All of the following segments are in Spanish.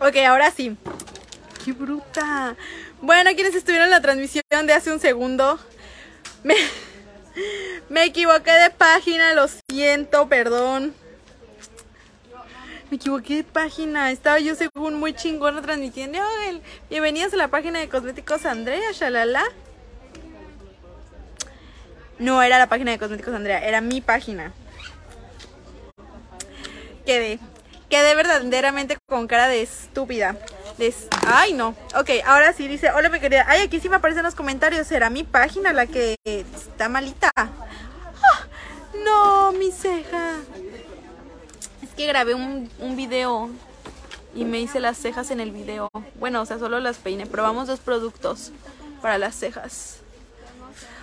Ok, ahora sí. ¡Qué bruta! Bueno, quienes estuvieron en la transmisión de hace un segundo, me, me equivoqué de página, lo siento, perdón. Me equivoqué de página, estaba yo según muy chingona transmitiendo. el- Bienvenidos a la página de Cosméticos Andrea, shalala. No era la página de Cosméticos Andrea, era mi página. Quedé, quedé verdaderamente con cara de estúpida. De Ay, no. Ok, ahora sí dice, hola mi querida. Ay, aquí sí me aparecen los comentarios. ¿Será mi página la que está malita? Ah, no, mi ceja. Es que grabé un, un video y me hice las cejas en el video. Bueno, o sea, solo las peiné. Probamos dos productos para las cejas.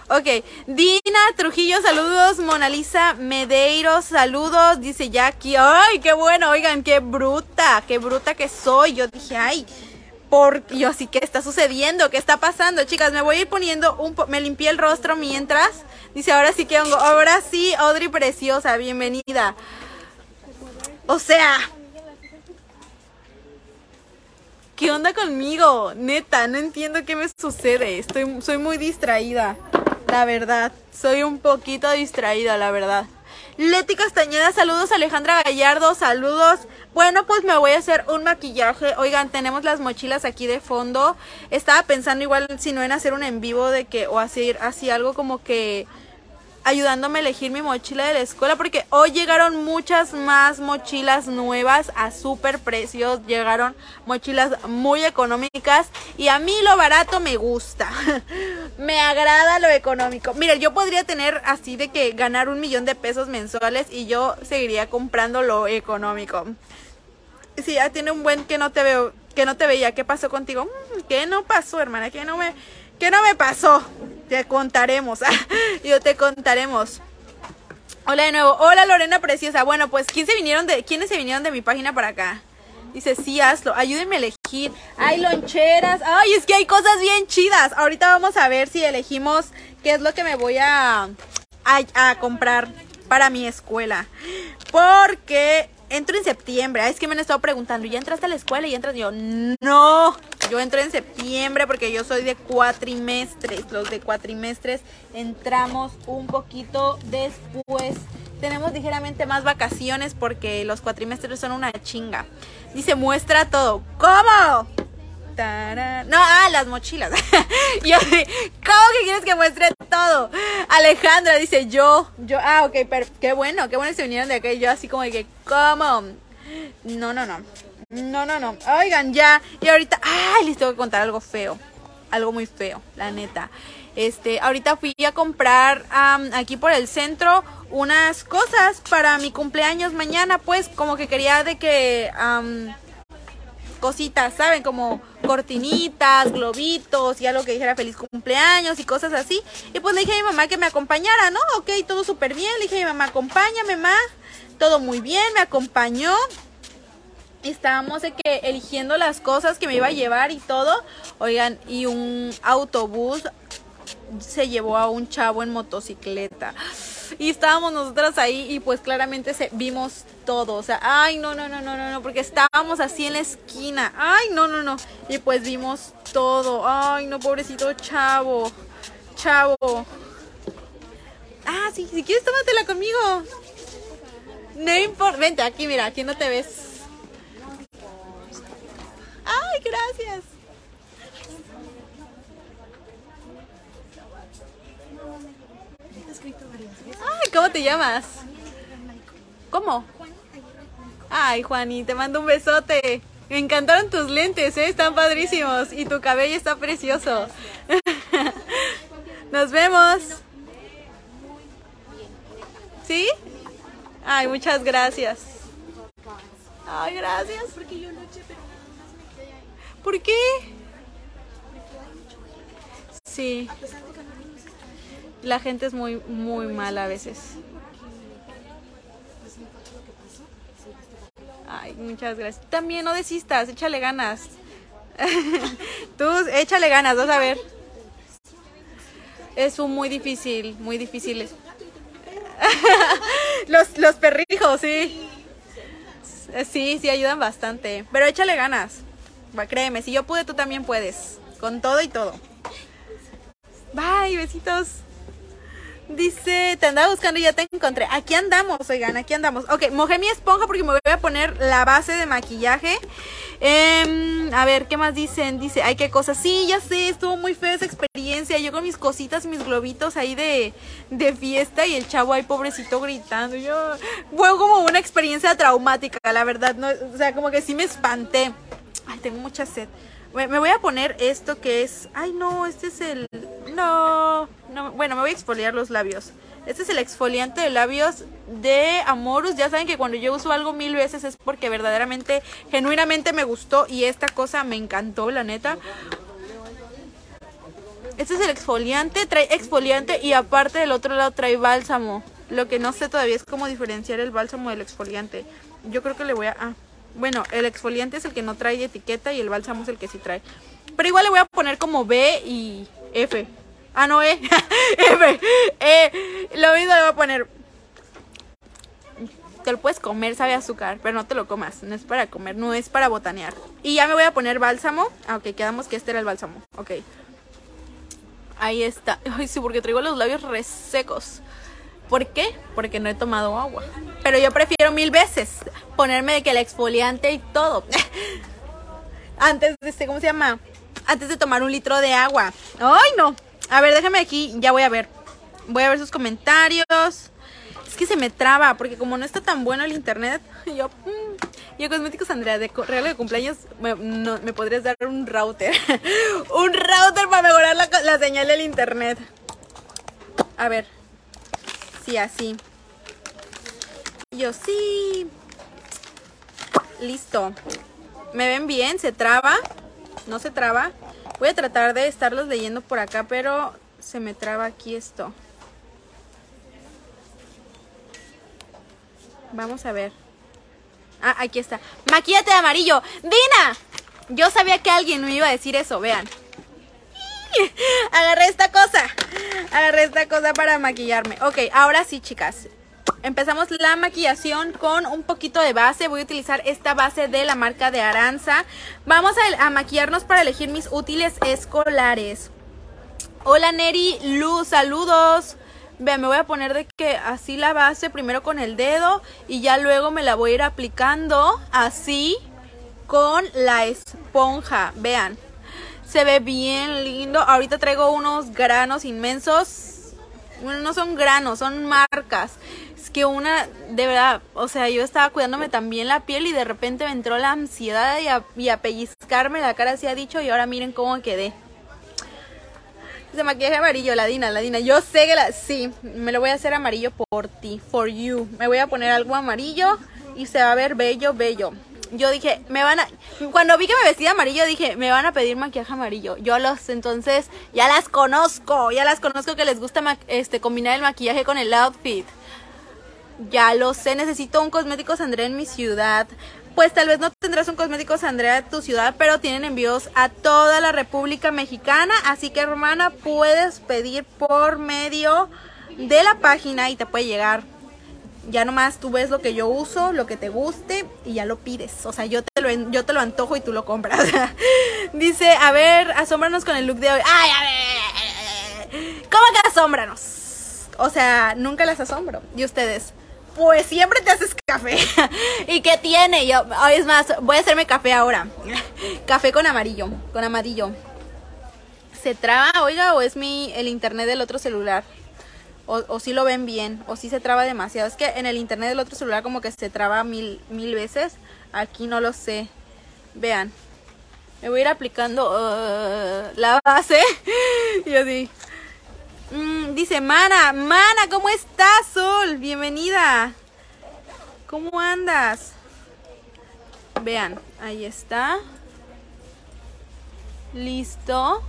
Ok, Dina Trujillo, saludos. Mona Lisa Medeiros, saludos. Dice Jackie, ay, qué bueno, oigan, qué bruta, qué bruta que soy. Yo dije, ay, por yo así, ¿qué está sucediendo? ¿Qué está pasando? Chicas, me voy a ir poniendo un me limpié el rostro mientras. Dice, ahora sí que hongo. Ahora sí, Audrey preciosa, bienvenida. O sea, ¿qué onda conmigo? Neta, no entiendo qué me sucede. Estoy, soy muy distraída, la verdad. Soy un poquito distraída, la verdad. Leti Castañeda, saludos. Alejandra Gallardo, saludos. Bueno, pues me voy a hacer un maquillaje. Oigan, tenemos las mochilas aquí de fondo. Estaba pensando igual si no en hacer un en vivo de que, o hacer así algo como que ayudándome a elegir mi mochila de la escuela porque hoy llegaron muchas más mochilas nuevas a super precios, llegaron mochilas muy económicas y a mí lo barato me gusta, me agrada lo económico. Miren, yo podría tener así de que ganar un millón de pesos mensuales y yo seguiría comprando lo económico. Sí, ya tiene un buen que no te veo, que no te veía. ¿Qué pasó contigo? Mm, ¿Qué no pasó, hermana? ¿Qué no me, qué no me pasó? Te contaremos. Yo te contaremos. Hola de nuevo. Hola Lorena Preciosa. Bueno, pues ¿quién se vinieron de, ¿quiénes se vinieron de mi página para acá? Dice, sí, hazlo. Ayúdenme a elegir. Hay loncheras. Ay, es que hay cosas bien chidas. Ahorita vamos a ver si elegimos qué es lo que me voy a, a, comprar para mi escuela. Porque entro en septiembre. Es que me han estado preguntando, ¿ya entraste a la escuela? ¿Y entras? Y yo, no. Yo entro en septiembre porque yo soy de cuatrimestres. Los de cuatrimestres entramos un poquito después. Tenemos ligeramente más vacaciones porque los cuatrimestres son una chinga. Dice, muestra todo. ¿Cómo? No, ah, las mochilas. yo ¿cómo que quieres que muestre todo? Alejandra dice, yo, yo, ah, ok, pero qué bueno, qué bueno que se vinieron de acá. Y yo así como de que, ¿cómo? No, no, no. No, no, no. Oigan, ya. Y ahorita, ay, les tengo que contar algo feo. Algo muy feo, la neta. Este, ahorita fui a comprar aquí por el centro unas cosas para mi cumpleaños mañana, pues como que quería de que cositas, ¿saben? Como cortinitas, globitos y algo que dijera feliz cumpleaños y cosas así. Y pues le dije a mi mamá que me acompañara, ¿no? Ok, todo súper bien. Le dije a mi mamá, acompáñame, mamá. Todo muy bien, me acompañó. Estábamos de que eligiendo las cosas que me iba a llevar y todo. Oigan, y un autobús se llevó a un chavo en motocicleta. Y estábamos nosotras ahí y pues claramente se, vimos todo. O sea, ay, no, no, no, no, no, no, porque estábamos así en la esquina. Ay, no, no, no. Y pues vimos todo. Ay, no, pobrecito chavo. Chavo. Ah, sí, si quieres tómatela conmigo. No importa. Vente aquí, mira, aquí no te ves. Ay, gracias. Ay, ¿cómo te llamas? ¿Cómo? Ay, Juani, te mando un besote. Me encantaron tus lentes, ¿eh? Están padrísimos. Y tu cabello está precioso. Nos vemos. ¿Sí? Ay, muchas gracias. Ay, gracias. ¿Por qué? Sí. La gente es muy, muy mala a veces. Ay, muchas gracias. También no desistas, échale ganas. Tú échale ganas, vas a ver. Es un muy difícil, muy difícil. los, los perrijos, sí. Sí, sí, ayudan bastante. Pero échale ganas. Va, créeme, si yo pude, tú también puedes. Con todo y todo. Bye, besitos. Dice, te andaba buscando y ya te encontré. Aquí andamos, oigan, aquí andamos. Ok, mojé mi esponja porque me voy a poner la base de maquillaje. Em, a ver, ¿qué más dicen? Dice, ay, qué cosa. Sí, ya sé, estuvo muy fea esa experiencia. Yo con mis cositas, mis globitos ahí de, de fiesta y el chavo ahí pobrecito gritando. Yo, fue como una experiencia traumática, la verdad. No, o sea, como que sí me espanté. Ay, tengo mucha sed. Me voy a poner esto que es... Ay, no, este es el... No, no, bueno, me voy a exfoliar los labios. Este es el exfoliante de labios de Amorus. Ya saben que cuando yo uso algo mil veces es porque verdaderamente, genuinamente me gustó y esta cosa me encantó, la neta. Este es el exfoliante, trae exfoliante y aparte del otro lado trae bálsamo. Lo que no sé todavía es cómo diferenciar el bálsamo del exfoliante. Yo creo que le voy a... Ah, bueno, el exfoliante es el que no trae etiqueta y el bálsamo es el que sí trae. Pero igual le voy a poner como B y F. Ah, no, E. F. E. Lo mismo le voy a poner. Te lo puedes comer, sabe azúcar, pero no te lo comas. No es para comer, no es para botanear. Y ya me voy a poner bálsamo. Ah, ok, quedamos que este era el bálsamo. Ok. Ahí está. Ay, sí, porque traigo los labios resecos. ¿Por qué? Porque no he tomado agua. Pero yo prefiero mil veces ponerme de que el exfoliante y todo. Antes de este, ¿cómo se llama? Antes de tomar un litro de agua. Ay, no. A ver, déjame aquí, ya voy a ver. Voy a ver sus comentarios. Es que se me traba, porque como no está tan bueno el internet, yo... Mm, yo, Cosméticos Andrea, de regalo de cumpleaños, me, podrías dar un router. un router para mejorar la, la señal del internet. A ver, Sí, así. Yo sí. Listo. ¿Me ven bien? ¿Se traba? ¿No se traba? Voy a tratar de estarlos leyendo por acá, pero se me traba aquí esto. Vamos a ver. Ah, aquí está. Maquillate de amarillo. ¡Dina! Yo sabía que alguien me iba a decir eso, vean. Agarré esta cosa. Agarré esta cosa para maquillarme. Ok, ahora sí, chicas. Empezamos la maquillación con un poquito de base. Voy a utilizar esta base de la marca de Aranza. Vamos a, maquillarnos para elegir mis útiles escolares. Hola Neri, Luz, saludos. Vean, me voy a poner de que así la base primero con el dedo y ya luego me la voy a ir aplicando así con la esponja. Vean, se ve bien lindo. Ahorita traigo unos granos inmensos. Bueno, no son granos, son marcas. Es que una, de verdad, o sea, yo estaba cuidándome también la piel y de repente me entró la ansiedad y a, y a pellizcarme la cara, así ha dicho, y ahora miren cómo quedé. Ese maquillaje amarillo, la Dina, la Dina. Yo sé que la... Sí, me lo voy a hacer amarillo por ti, for you. Me voy a poner algo amarillo y se va a ver bello, bello yo dije, me van a. Cuando vi que me vestía amarillo, dije, me van a pedir maquillaje amarillo. Yo los, entonces, ya las conozco. Ya las conozco que les gusta este, combinar el maquillaje con el outfit. Ya lo sé, necesito un cosmético Andrea en mi ciudad. Pues tal vez no tendrás un cosmético Andrea en tu ciudad, pero tienen envíos a toda la República Mexicana. Así que, hermana, puedes pedir por medio de la página y te puede llegar ya nomás tú ves lo que yo uso, lo que te guste y ya lo pides. O sea, yo te lo, yo te lo antojo y tú lo compras. Dice, a ver, asómbranos con el look de hoy. Ay, a ver. ¿Cómo que asómbranos? O sea, nunca las asombro. ¿Y ustedes? Pues siempre te haces café. ¿Y qué tiene? Yo, es más, voy a hacerme café ahora. café con amarillo, con amarillo. ¿Se traba, oiga, o es mi el internet del otro celular? O, si lo ven bien, o si se traba demasiado. Es que en el internet del otro celular como que se traba mil, mil veces. Aquí no lo sé. Vean. Me voy a ir aplicando uh, la base. y así. Mm, dice, Mana, Mana, ¿cómo estás, Sol? Bienvenida. ¿Cómo andas? Vean, ahí está. Listo.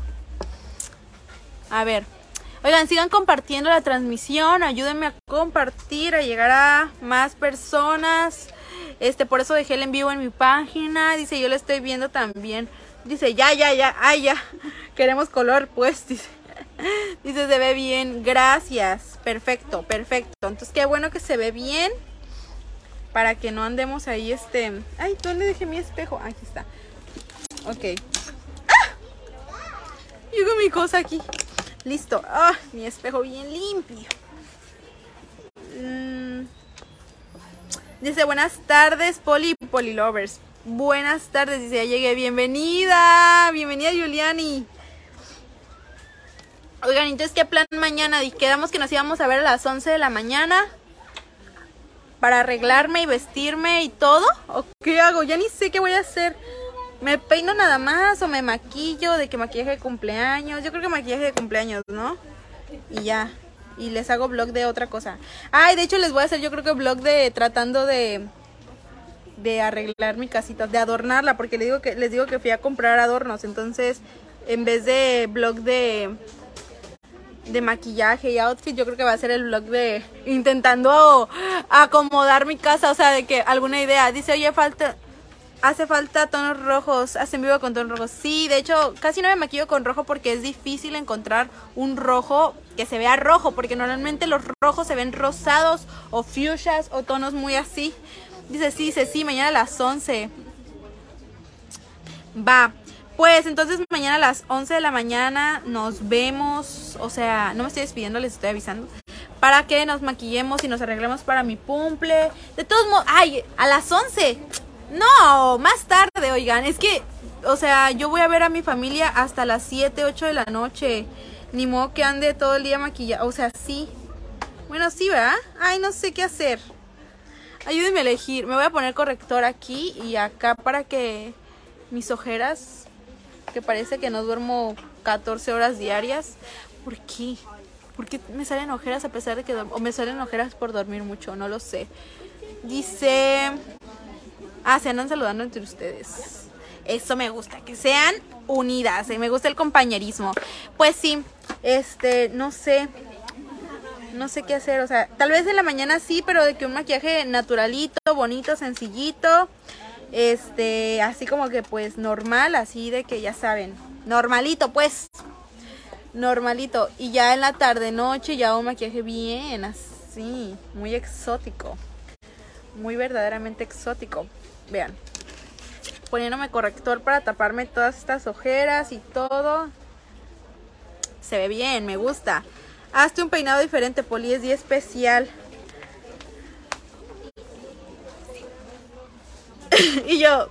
A ver, Oigan, sigan compartiendo la transmisión, ayúdenme a compartir, a llegar a más personas. Este, por eso dejé el en vivo en mi página. Dice, yo lo estoy viendo también. Dice, ya, ya, ya, ay, ya. Queremos color, pues, dice. Se ve bien. Gracias. Perfecto, perfecto. Entonces, qué bueno que se ve bien. Para que no andemos ahí, este... Ay, ¿dónde dejé mi espejo? Aquí está. Ok. ¡Ah! Yo mi cosa aquí. Listo. Ah, mi espejo bien limpio. Mm. Dice, buenas tardes, Poli Poli Lovers. Buenas tardes, dice, ya llegué. Bienvenida. Bienvenida, Juliani. Oigan, entonces, ¿qué plan mañana? Quedamos que nos íbamos a ver a las 11 de la mañana para arreglarme y vestirme y todo. ¿O qué hago? Ya ni sé qué voy a hacer. ¿Me peino nada más o me maquillo de que maquillaje de cumpleaños? Yo creo que maquillaje de cumpleaños, ¿no? Y ya. Y les hago vlog de otra cosa. Ay, de hecho les voy a hacer yo creo que vlog de tratando de de arreglar mi casita, de adornarla, porque les digo que les digo que fui a comprar adornos, entonces en vez de vlog de de maquillaje y outfit, yo creo que va a ser el vlog de intentando acomodar mi casa, o sea, de que alguna idea. Dice, oye, falta, hace falta tonos rojos, hacen vivo con tonos rojos. Sí, de hecho, casi no me maquillo con rojo porque es difícil encontrar un rojo que se vea rojo, porque normalmente los rojos se ven rosados o fuchsias o tonos muy así. Dice, sí, dice, sí, mañana a las 11. Va. Pues entonces mañana a las 11 de la mañana nos vemos, o sea, no me estoy despidiendo, les estoy avisando, para que nos maquillemos y nos arreglemos para mi cumple. De todos modos, ay, a las 11. No, más tarde, oigan, es que, o sea, yo voy a ver a mi familia hasta las 7, 8 de la noche. Ni modo que ande todo el día maquillado, o sea, sí. Bueno, sí, ¿verdad? Ay, no sé qué hacer. Ayúdenme a elegir. Me voy a poner corrector aquí y acá para que mis ojeras que parece que no duermo 14 horas diarias. ¿Por qué? ¿Por qué me salen ojeras a pesar de que o me salen ojeras por dormir mucho? No lo sé. Dice, ah, se andan saludando entre ustedes. Eso me gusta, que sean unidas. Eh, me gusta el compañerismo. Pues sí, este, no sé. No sé qué hacer, o sea, tal vez en la mañana sí, pero de que un maquillaje naturalito, bonito, sencillito este, así como que pues normal, así de que ya saben, normalito pues, normalito. Y ya en la tarde noche ya un maquillaje bien, así, muy exótico, muy verdaderamente exótico. Vean, poniéndome corrector para taparme todas estas ojeras y todo. Se ve bien, me gusta. Hazte un peinado diferente, Poli, es día especial. y yo,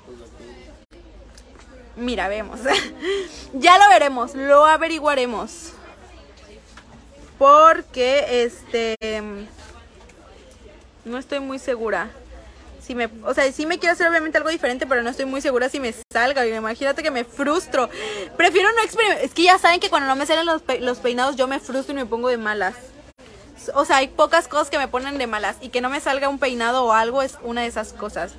mira, vemos. ya lo veremos, lo averiguaremos. Porque, este, no estoy muy segura. Si me, o sea, sí me quiero hacer obviamente algo diferente, pero no estoy muy segura si me salga. Imagínate que me frustro. Prefiero no experimentar. Es que ya saben que cuando no me salen los, los peinados yo me frustro y me pongo de malas. O sea, hay pocas cosas que me ponen de malas. Y que no me salga un peinado o algo es una de esas cosas.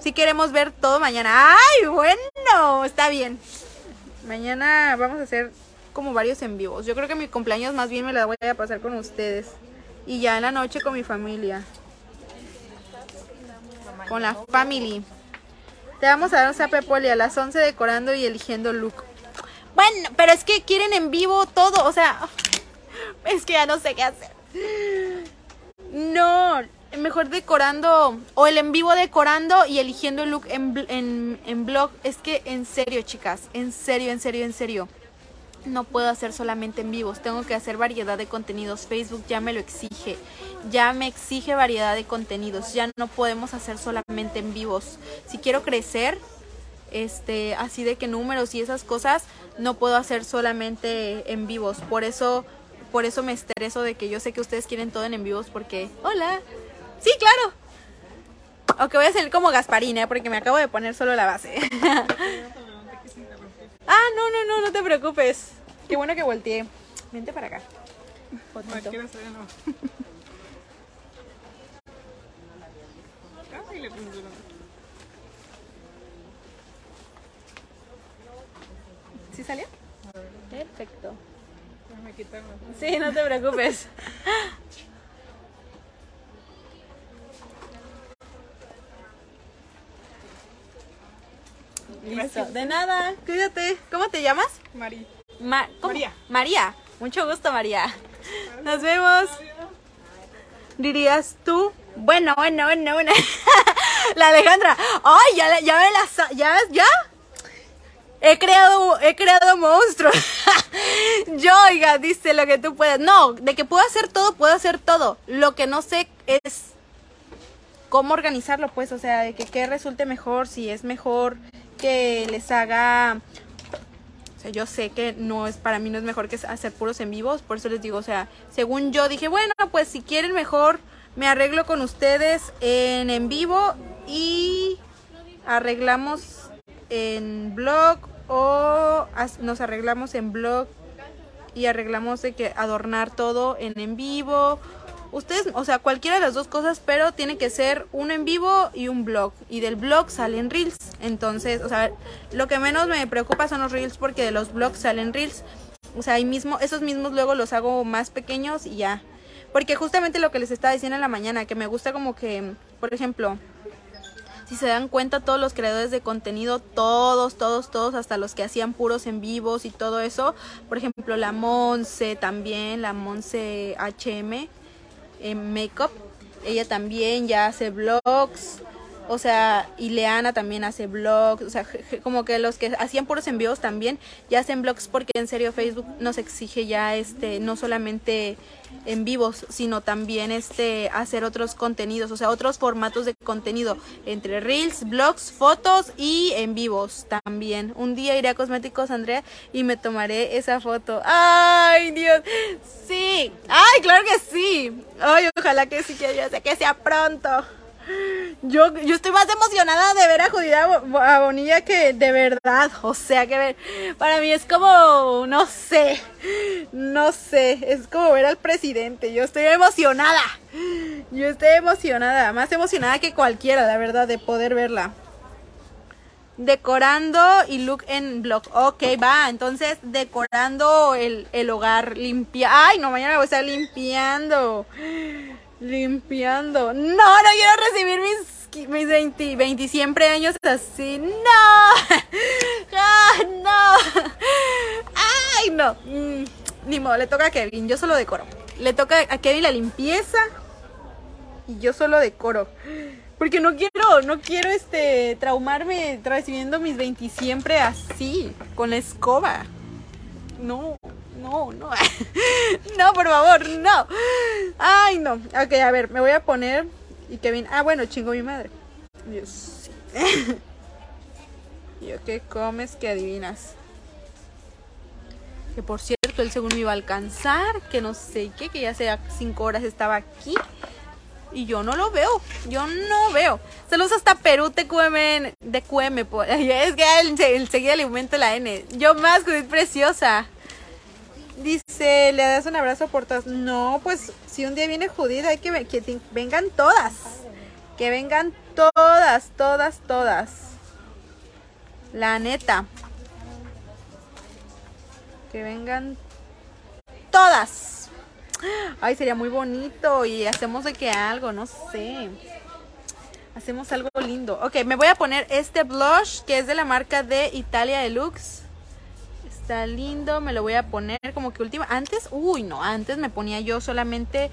Si queremos ver todo mañana. ¡Ay, bueno! Está bien. Mañana vamos a hacer como varios en vivos. Yo creo que mi cumpleaños más bien me la voy a pasar con ustedes. Y ya en la noche con mi familia. Con la family. Te vamos a dar un zape poli a las 11 decorando y eligiendo look. Bueno, pero es que quieren en vivo todo. O sea, es que ya no sé qué hacer. No, mejor decorando o el en vivo decorando y eligiendo el look en, en, en blog. Es que en serio, chicas, en serio, en serio, en serio. No puedo hacer solamente en vivos, tengo que hacer variedad de contenidos. Facebook ya me lo exige, ya me exige variedad de contenidos. Ya no podemos hacer solamente en vivos. Si quiero crecer, este, así de que números y esas cosas, no puedo hacer solamente en vivos. Por eso, por eso me estreso de que yo sé que ustedes quieren todo en en vivos porque, hola, Sí, claro. Ok, voy a hacer como Gasparina, porque me acabo de poner solo la base. ah, no, no, no, no te preocupes. Qué bueno que volteé. Vente para acá. ¿Sí salió? Perfecto. Sí, no te preocupes. Listo. De nada, cuídate. ¿Cómo te llamas? María. María. María. Mucho gusto, María. Nos vemos. Dirías tú. Bueno, bueno, bueno, bueno. la Alejandra. Ay, ya, ya me la. Ya, ya. He creado, he creado monstruos. Yo, oiga, dice lo que tú puedas. No, de que puedo hacer todo, puedo hacer todo. Lo que no sé es cómo organizarlo, pues, o sea, de que qué resulte mejor, si es mejor que les haga yo sé que no es para mí no es mejor que hacer puros en vivos, por eso les digo, o sea, según yo dije, bueno, pues si quieren mejor me arreglo con ustedes en en vivo y arreglamos en blog o nos arreglamos en blog y arreglamos de que adornar todo en en vivo. Ustedes, o sea, cualquiera de las dos cosas, pero tiene que ser uno en vivo y un blog. Y del blog salen reels. Entonces, o sea, lo que menos me preocupa son los reels porque de los blogs salen reels. O sea, ahí mismo, esos mismos luego los hago más pequeños y ya. Porque justamente lo que les estaba diciendo en la mañana, que me gusta como que, por ejemplo, si se dan cuenta todos los creadores de contenido, todos, todos, todos, hasta los que hacían puros en vivos y todo eso, por ejemplo la Monse también, la Monse HM en Makeup, ella también ya hace vlogs, o sea, y Leana también hace vlogs, o sea, como que los que hacían puros envíos también ya hacen vlogs porque en serio Facebook nos exige ya este no solamente en vivos, sino también este hacer otros contenidos, o sea, otros formatos de contenido entre reels, blogs, fotos y en vivos también. Un día iré a Cosméticos Andrea y me tomaré esa foto. Ay, Dios. Sí. Ay, claro que sí. Ay, ojalá que sí que que sea pronto. Yo, yo estoy más emocionada de ver a Judía a Bonilla que de verdad. O sea que para mí es como, no sé, no sé, es como ver al presidente. Yo estoy emocionada. Yo estoy emocionada, más emocionada que cualquiera, la verdad, de poder verla. Decorando y look en blog. Ok, va. Entonces, decorando el, el hogar. Limpia. Ay, no, mañana voy a estar limpiando. Limpiando. No, no quiero recibir mis, mis 20, 20 siempre años así. No. Ah, no. Ay, no. Mm, ni modo, le toca a Kevin. Yo solo decoro. Le toca a Kevin la limpieza. Y yo solo decoro. Porque no quiero, no quiero este traumarme recibiendo mis 20 siempre así, con la escoba. No no, no. no, por favor, no. Ay, no. Ok, a ver, me voy a poner. Y Kevin. Ah, bueno, chingo mi madre. Dios. Yo, ¿qué comes que adivinas? Que por cierto, él según me iba a alcanzar. Que no sé qué, que ya hace cinco horas estaba aquí. Y yo no lo veo, yo no veo. Saludos hasta Perú, TQM, de QM. Es que enseguida le aumento la N. Yo más, Judith Preciosa. Dice, le das un abrazo por todas. No, pues si un día viene Judith, hay que, que vengan todas. Que vengan todas, todas, todas. La neta. Que vengan todas. Ay, sería muy bonito. Y hacemos de que algo, no sé. Hacemos algo lindo. Ok, me voy a poner este blush que es de la marca de Italia Deluxe lindo, me lo voy a poner como que última. Antes, uy, no, antes me ponía yo solamente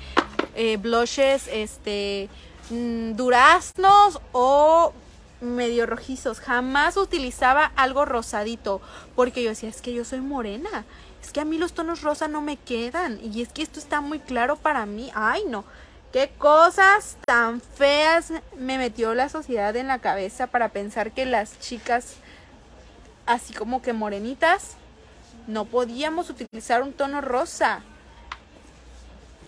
eh, blushes, este, mm, duraznos o medio rojizos. Jamás utilizaba algo rosadito porque yo decía, es que yo soy morena. Es que a mí los tonos rosa no me quedan. Y es que esto está muy claro para mí. Ay, no. Qué cosas tan feas me metió la sociedad en la cabeza para pensar que las chicas así como que morenitas no podíamos utilizar un tono rosa.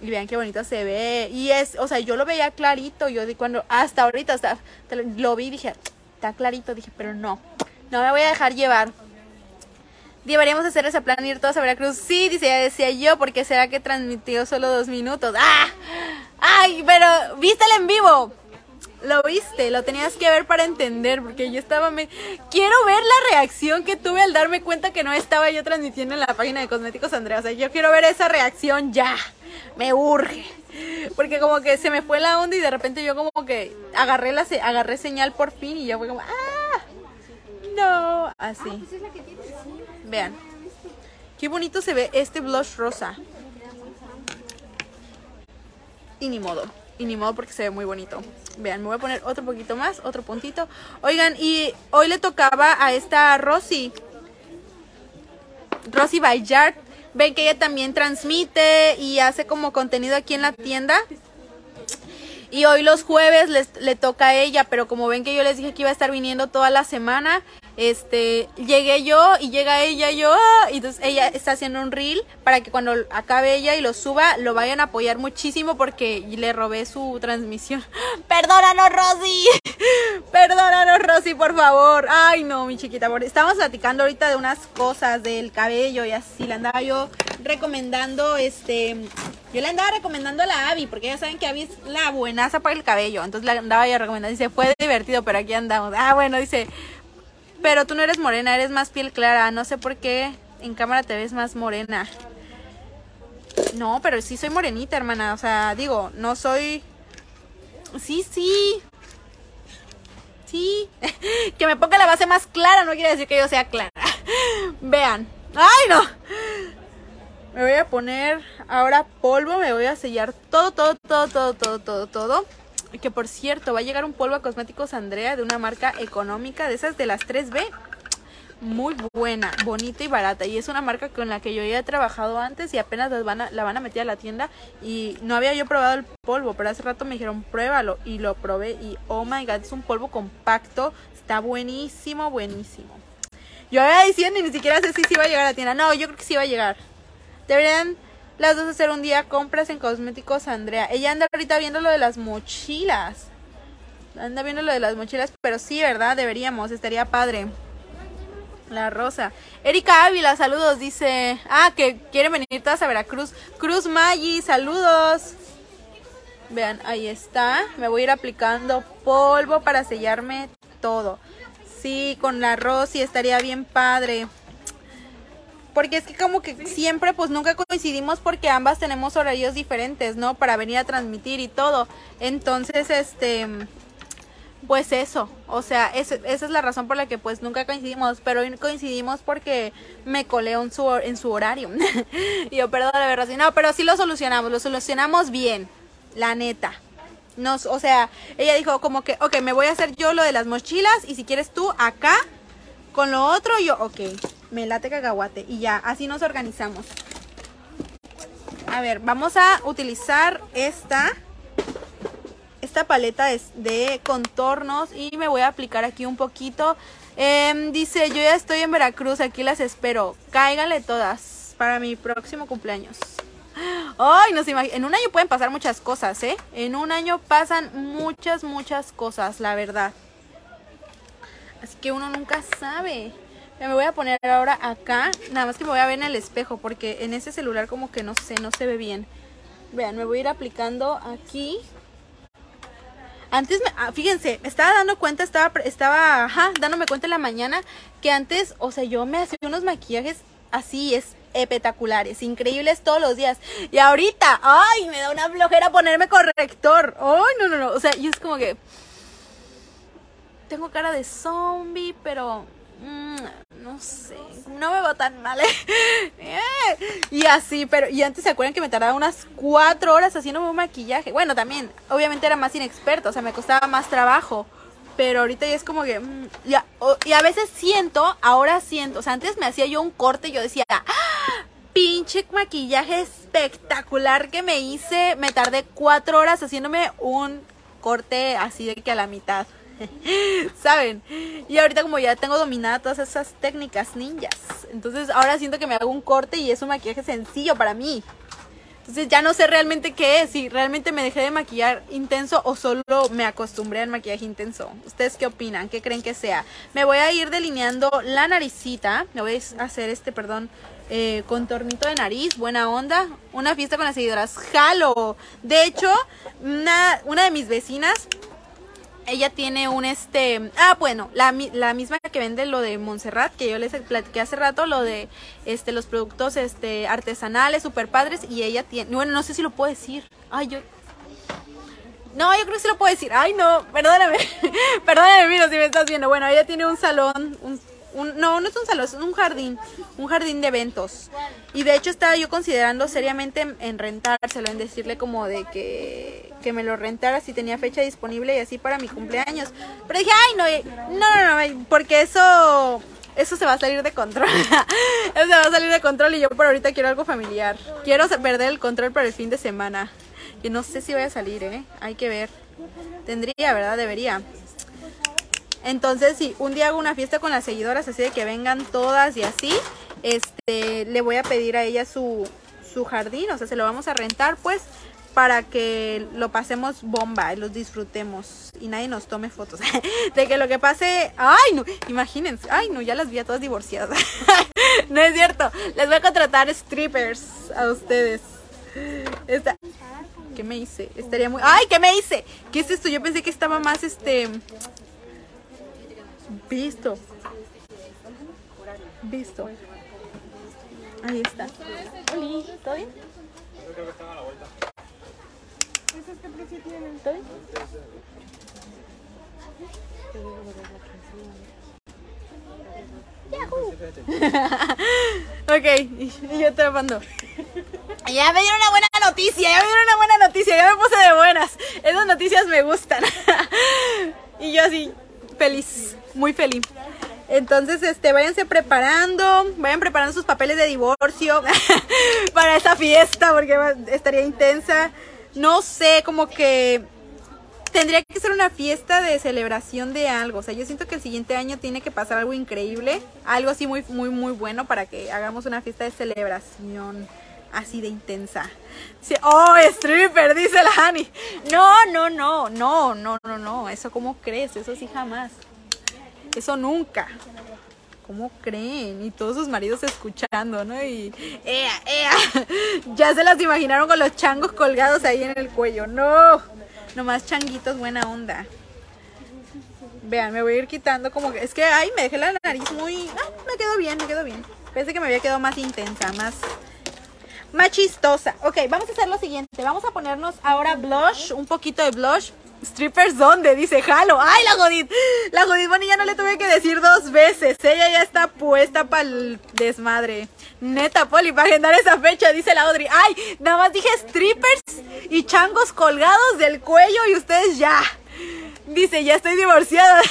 Y vean qué bonito se ve. Y es, o sea, yo lo veía clarito. Yo di cuando, hasta ahorita, hasta lo vi y dije, está clarito. Dije, pero no, no me voy a dejar llevar. Deberíamos hacer ese plan ir todos a Veracruz. Sí, dice, ya decía yo, porque será que transmitió solo dos minutos. ¡Ah! ¡Ay! Pero, vístela en vivo. Lo viste, lo tenías que ver para entender, porque yo estaba... Me... Quiero ver la reacción que tuve al darme cuenta que no estaba yo transmitiendo en la página de Cosméticos Andrea. O sea, yo quiero ver esa reacción ya. Me urge. Porque como que se me fue la onda y de repente yo como que agarré, la agarré señal por fin y yo fue como... ¡Ah! No. Así. Vean. Qué bonito se ve este blush rosa. Y ni modo y ni modo porque se ve muy bonito. Vean, me voy a poner otro poquito más, otro puntito. Oigan, y hoy le tocaba a esta Rosy. Rosy Bayard. Ven que ella también transmite y hace como contenido aquí en la tienda. Y hoy los jueves le toca a ella, pero como ven que yo les dije que iba a estar viniendo toda la semana, este, llegué yo y llega ella yo, ¡ah! y entonces ella está haciendo un reel para que cuando acabe ella y lo suba, lo vayan a apoyar muchísimo porque le robé su transmisión. Perdónanos, Rosy. Perdónanos, Rosy, por favor. Ay, no, mi chiquita. Estamos platicando ahorita de unas cosas del cabello y así. Le andaba yo recomendando, este, yo le andaba recomendando a la Abby, porque ya saben que Abby es la buenaza para el cabello. Entonces le andaba yo recomendando. Dice, fue divertido, pero aquí andamos. Ah, bueno, dice, pero tú no eres morena, eres más piel clara. No sé por qué en cámara te ves más morena. No, pero sí soy morenita, hermana. O sea, digo, no soy... Sí, sí. Sí. que me ponga la base más clara no quiere decir que yo sea clara. Vean. ¡Ay, no! Me voy a poner ahora polvo. Me voy a sellar todo, todo, todo, todo, todo, todo, todo que por cierto, va a llegar un polvo a cosméticos Andrea de una marca económica, de esas de las 3B. Muy buena, bonita y barata. Y es una marca con la que yo ya he trabajado antes y apenas la van, a, la van a meter a la tienda. Y no había yo probado el polvo, pero hace rato me dijeron pruébalo. Y lo probé y oh my god, es un polvo compacto. Está buenísimo, buenísimo. Yo había diciendo y ni siquiera sé si sí va a llegar a la tienda. No, yo creo que sí va a llegar. Deberían las dos hacer un día compras en cosméticos Andrea. Ella anda ahorita viendo lo de las mochilas. Anda viendo lo de las mochilas, pero sí, ¿verdad? Deberíamos, estaría padre. La rosa. Erika Ávila, saludos, dice. Ah, que quieren venir todas a Veracruz. Cruz Maggi, saludos. Vean, ahí está. Me voy a ir aplicando polvo para sellarme todo. Sí, con la Rosy estaría bien padre. Porque es que como que siempre pues nunca coincidimos porque ambas tenemos horarios diferentes, ¿no? Para venir a transmitir y todo. Entonces, este, pues eso, o sea, esa es la razón por la que pues nunca coincidimos, pero hoy coincidimos porque me coleo en su, en su horario. y yo, perdón, de verdad, no, pero sí lo solucionamos, lo solucionamos bien, la neta. Nos, o sea, ella dijo como que, ok, me voy a hacer yo lo de las mochilas y si quieres tú acá con lo otro yo, ok me late cacahuate y ya, así nos organizamos. A ver, vamos a utilizar esta esta paleta de contornos y me voy a aplicar aquí un poquito. Em, dice, yo ya estoy en Veracruz, aquí las espero. Cáiganle todas para mi próximo cumpleaños. Ay, no se En un año pueden pasar muchas cosas, ¿eh? En un año pasan muchas, muchas cosas, la verdad. Así que uno nunca sabe. Me voy a poner ahora acá, nada más que me voy a ver en el espejo porque en ese celular como que no sé, no se ve bien. Vean, me voy a ir aplicando aquí. Antes, me, ah, fíjense, estaba dando cuenta, estaba, estaba ajá, dándome cuenta en la mañana que antes, o sea, yo me hacía unos maquillajes así, es espectaculares, increíbles todos los días. Y ahorita, ay, me da una flojera ponerme corrector. Ay, no, no, no. O sea, yo es como que tengo cara de zombie, pero Mm, no sé, no me va tan mal. ¿eh? y así, pero y antes se acuerdan que me tardaba unas cuatro horas haciendo un maquillaje. Bueno, también, obviamente era más inexperto, o sea, me costaba más trabajo. Pero ahorita ya es como que, mm, y a veces siento, ahora siento, o sea, antes me hacía yo un corte yo decía, ¡Ah! pinche maquillaje espectacular que me hice, me tardé cuatro horas haciéndome un corte así de que a la mitad. ¿Saben? Y ahorita como ya tengo dominada todas esas técnicas ninjas, entonces ahora siento que me hago un corte y es un maquillaje sencillo para mí. Entonces ya no sé realmente qué es, si realmente me dejé de maquillar intenso o solo me acostumbré al maquillaje intenso. ¿Ustedes qué opinan? ¿Qué creen que sea? Me voy a ir delineando la naricita, me voy a hacer este, perdón, eh, contornito de nariz, buena onda, una fiesta con las seguidoras, jalo. De hecho, una, una de mis vecinas ella tiene un este, ah, bueno, la, la, misma que vende lo de Montserrat, que yo les platiqué hace rato, lo de este los productos este artesanales, super padres, y ella tiene, bueno, no sé si lo puedo decir. Ay, yo no, yo creo que sí lo puedo decir. Ay, no, perdóname. perdóname, mira, si me estás viendo. Bueno, ella tiene un salón, un no, no es un salón, es un jardín, un jardín de eventos. Y de hecho estaba yo considerando seriamente en, rentárselo, en decirle como de que, que, me lo rentara si tenía fecha disponible y así para mi cumpleaños. Pero dije, ay, no, no, no, no, porque eso eso se va a salir de control. eso se va a salir de control y yo por ahorita quiero algo familiar. Quiero perder el control para el fin de semana. Que no sé si voy a salir, ¿eh? Hay que ver. Tendría, ¿verdad? Debería. Entonces, si un día hago una fiesta con las seguidoras, así de que vengan todas y así, este, le voy a pedir a ella su, su jardín, o sea, se lo vamos a rentar, pues, para que lo pasemos bomba y los disfrutemos y nadie nos tome fotos. de que lo que pase, ay no, imagínense, ay no, ya las vi a todas divorciadas. no es cierto, les voy a contratar strippers a ustedes. ¿Qué me hice? Estaría muy... ¡Ay! ¿Qué me hice? ¿Qué es esto? Yo pensé que estaba más este... Visto. Visto. Ahí está. Oli, ¿todo bien? ¿Qué precio tienen? ¿Todo bien? ok, y yo trabajando. Ya me dieron una buena noticia, ya me dieron una buena noticia, ya me puse de buenas. Esas noticias me gustan. y yo así, feliz, muy feliz. Entonces, este, váyanse preparando, vayan preparando sus papeles de divorcio para esa fiesta, porque estaría intensa. No sé, como que tendría que ser una fiesta de celebración de algo. O sea, yo siento que el siguiente año tiene que pasar algo increíble, algo así muy, muy, muy bueno para que hagamos una fiesta de celebración así de intensa. oh, stripper, dice la Hani. No, no, no, no, no, no, no. Eso cómo crees, eso sí jamás. Eso nunca. ¿Cómo creen? Y todos sus maridos escuchando, ¿no? Y, ¡ea, ea! Ya se las imaginaron con los changos colgados ahí en el cuello. ¡No! Nomás changuitos, buena onda. Vean, me voy a ir quitando como que... Es que, ay, me dejé la nariz muy... Ah, me quedó bien, me quedó bien. Pensé que me había quedado más intensa, más... Más chistosa. Ok, vamos a hacer lo siguiente. Vamos a ponernos ahora blush, un poquito de blush Strippers dónde, dice Jalo. ¡Ay, la Godit! La Godit ya no le tuve que decir dos veces. Ella ya está puesta para el desmadre. Neta, Poli, para agendar esa fecha, dice la Audrey. ¡Ay! Nada más dije strippers y changos colgados del cuello y ustedes ya. Dice, ya estoy divorciada.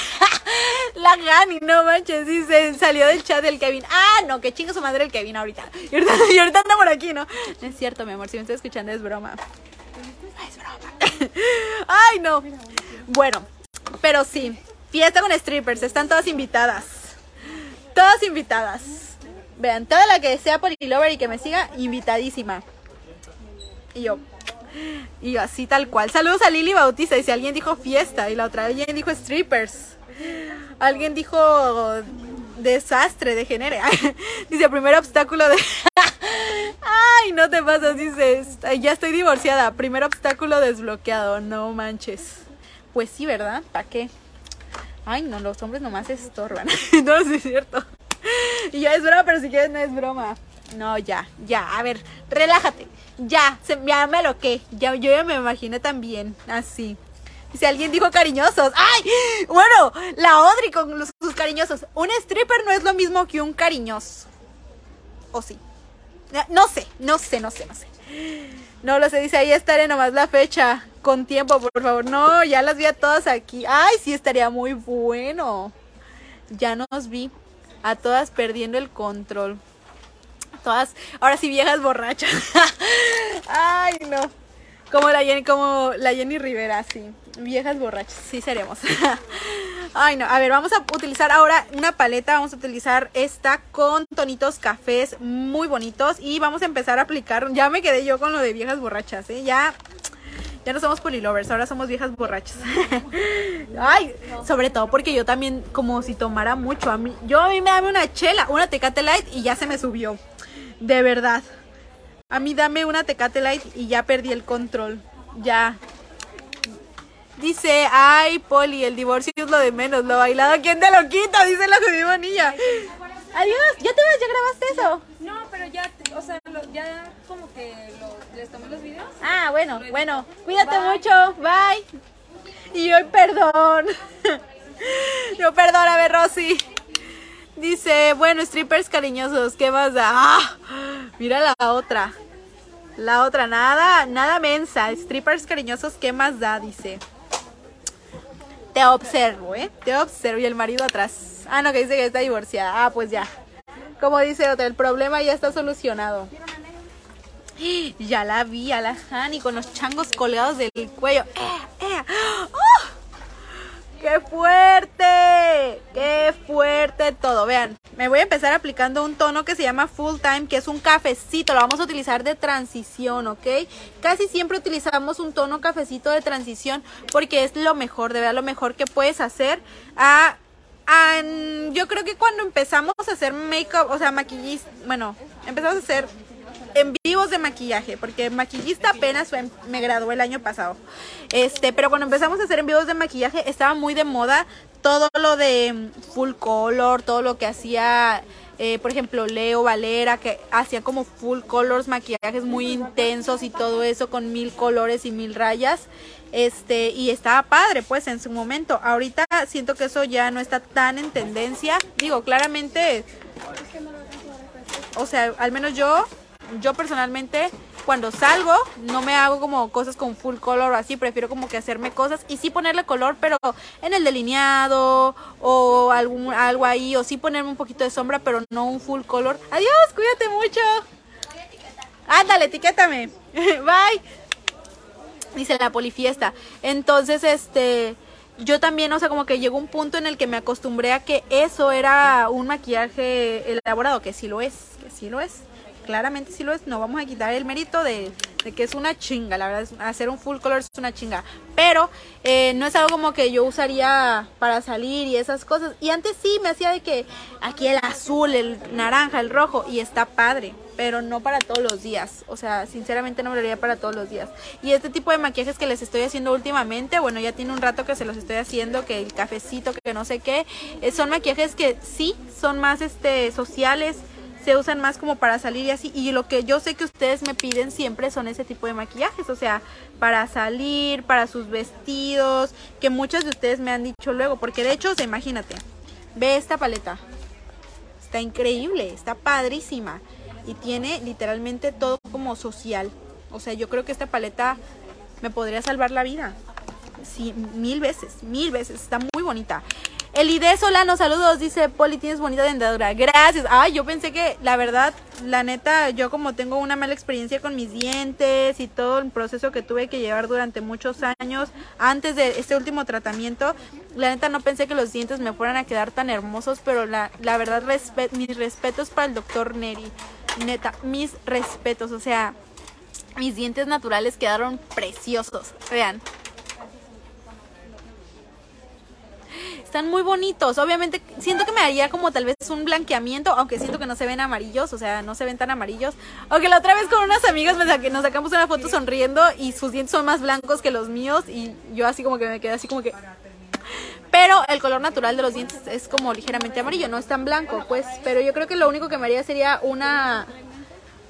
la Gani, no manches. Dice, salió del chat del Kevin. Ah, no, que chingo su madre el Kevin ahorita. Y ahorita, y ahorita anda por aquí, ¿no? No es cierto, mi amor. Si me estoy escuchando, es broma. Es broma. Ay, no. Bueno, pero sí. Fiesta con strippers. Están todas invitadas. Todas invitadas. Vean, toda la que sea polilover y que me siga, invitadísima. Y yo. Y así tal cual. Saludos a Lili Bautista. Si alguien dijo fiesta. Y la otra alguien dijo strippers. Alguien dijo desastre de género. Dice, primer obstáculo de... Ay, no te pasas, dices. Ya estoy divorciada. Primer obstáculo desbloqueado. No manches. Pues sí, ¿verdad? ¿Para qué? Ay, no, los hombres nomás estorban. no, sí es cierto. Y ya es broma, pero si quieres no es broma. No, ya, ya. A ver, relájate. Ya, se, ya me lo que. Ya, yo ya me imaginé también. Así. Si alguien dijo cariñosos. ¡Ay! Bueno, la Audrey con sus cariñosos. Un stripper no es lo mismo que un cariñoso. ¿O sí? No sé, no sé, no sé, no sé. No lo sé, dice ahí estaré nomás la fecha. Con tiempo, por favor. No, ya las vi a todas aquí. Ay, sí, estaría muy bueno. Ya nos vi a todas perdiendo el control. Todas, ahora sí viejas borrachas. Ay, no. Como la Jenny, como la Jenny Rivera, sí. Viejas borrachas, sí seremos. Ay, no. A ver, vamos a utilizar ahora una paleta. Vamos a utilizar esta con tonitos cafés muy bonitos. Y vamos a empezar a aplicar. Ya me quedé yo con lo de viejas borrachas, ¿eh? Ya. Ya no somos polilovers, ahora somos viejas borrachas. Ay, sobre todo porque yo también, como si tomara mucho. A mí, yo a mí me dame una chela, una Tecate Light y ya se me subió. De verdad. A mí dame una Tecate Light y ya perdí el control. Ya, Dice, ay, Poli, el divorcio es lo de menos, lo bailado, ¿quién te lo quita? Dice la jodida niña. Adiós, ¿ya te ya grabaste eso? No, pero ya, o sea, ya como que les tomé los videos. Ah, bueno, bueno, cuídate mucho, bye. Y hoy perdón. Yo perdóname, Rosy. Dice, bueno, strippers cariñosos, ¿qué más da? Ah, mira la otra. La otra, nada, nada mensa. Strippers cariñosos, ¿qué más da? Dice. Te observo, ¿eh? Te observo. Y el marido atrás. Ah, no, que dice que está divorciada. Ah, pues ya. Como dice otra, el problema ya está solucionado. Ya la vi a la Hani con los changos colgados del cuello. ¡Eh, eh! ¡Oh! ¡Qué fuerte! ¡Qué fuerte todo! Vean, me voy a empezar aplicando un tono que se llama Full Time, que es un cafecito. Lo vamos a utilizar de transición, ¿ok? Casi siempre utilizamos un tono cafecito de transición porque es lo mejor, de verdad, lo mejor que puedes hacer. A, a- yo creo que cuando empezamos a hacer make-up, o sea, maquillista, bueno, empezamos a hacer en vivos de maquillaje, porque maquillista apenas me gradué el año pasado. Este, pero cuando empezamos a hacer en vivos de maquillaje estaba muy de moda todo lo de mm, full color, todo lo que hacía eh, por ejemplo, Leo Valera, que hacía como full colors, maquillajes muy intensos y todo eso con mil colores y mil rayas. Este, y estaba padre, pues, en su momento. Ahorita siento que eso ya no está tan en tendencia. Digo, claramente, o sea, al menos yo, yo personalmente, cuando salgo, no me hago como cosas con full color o así, prefiero como que hacerme cosas y sí ponerle color, pero en el delineado o algún, algo ahí, o sí ponerme un poquito de sombra, pero no un full color. Adiós, cuídate mucho. Ándale, etiquétame. Bye. Dice la polifiesta. Entonces, este, yo también, o sea, como que llegó un punto en el que me acostumbré a que eso era un maquillaje elaborado, que sí lo es, que sí lo es. Claramente sí lo es, no vamos a quitar el mérito de, que es una chinga, la verdad, es- hacer un full color es una chinga. Pero eh, no es algo como que yo usaría para salir y esas cosas. Y antes sí me hacía de que aquí el azul, el naranja, el rojo, y está padre, pero no para todos los días. O sea, sinceramente no me lo haría para todos los días. Y este tipo de maquillajes que les estoy haciendo últimamente, bueno, ya tiene un rato que se los estoy haciendo, que el cafecito, que no sé qué, eh, son maquillajes que sí son más este sociales se usan más como para salir y así. Y lo que yo sé que ustedes me piden siempre son ese tipo de maquillajes, o sea, para salir, para sus vestidos, que muchos de ustedes me han dicho luego, porque de hecho, imagínate, ve esta paleta, está increíble, está padrísima y tiene literalmente todo como social. O sea, yo creo que esta paleta me podría salvar la vida. Sí, mil veces, mil veces. Está muy bonita. Elide Solano, saludos. Dice, Poli, tienes bonita dentadura. Gracias. Ay, yo pensé que, la verdad, la neta, yo como tengo una mala experiencia con mis dientes y todo el proceso que tuve que llevar durante muchos años antes de este último tratamiento, la neta no pensé que los dientes me fueran a quedar tan hermosos, pero la, la verdad, mis respetos para el doctor Neri. Neta, mis respetos. O sea, mis dientes naturales quedaron preciosos. Vean. Están muy bonitos. Obviamente, siento que me haría como tal vez un blanqueamiento, aunque siento que no se ven amarillos, o sea, no se ven tan amarillos. Aunque la otra vez con unas amigas me saqué- nos sacamos una foto sonriendo y sus dientes son más blancos que los míos y yo así como que me quedé así como que... Pero el color natural de los dientes es como ligeramente amarillo, no es tan blanco, pues. Pero yo creo que lo único que me haría sería una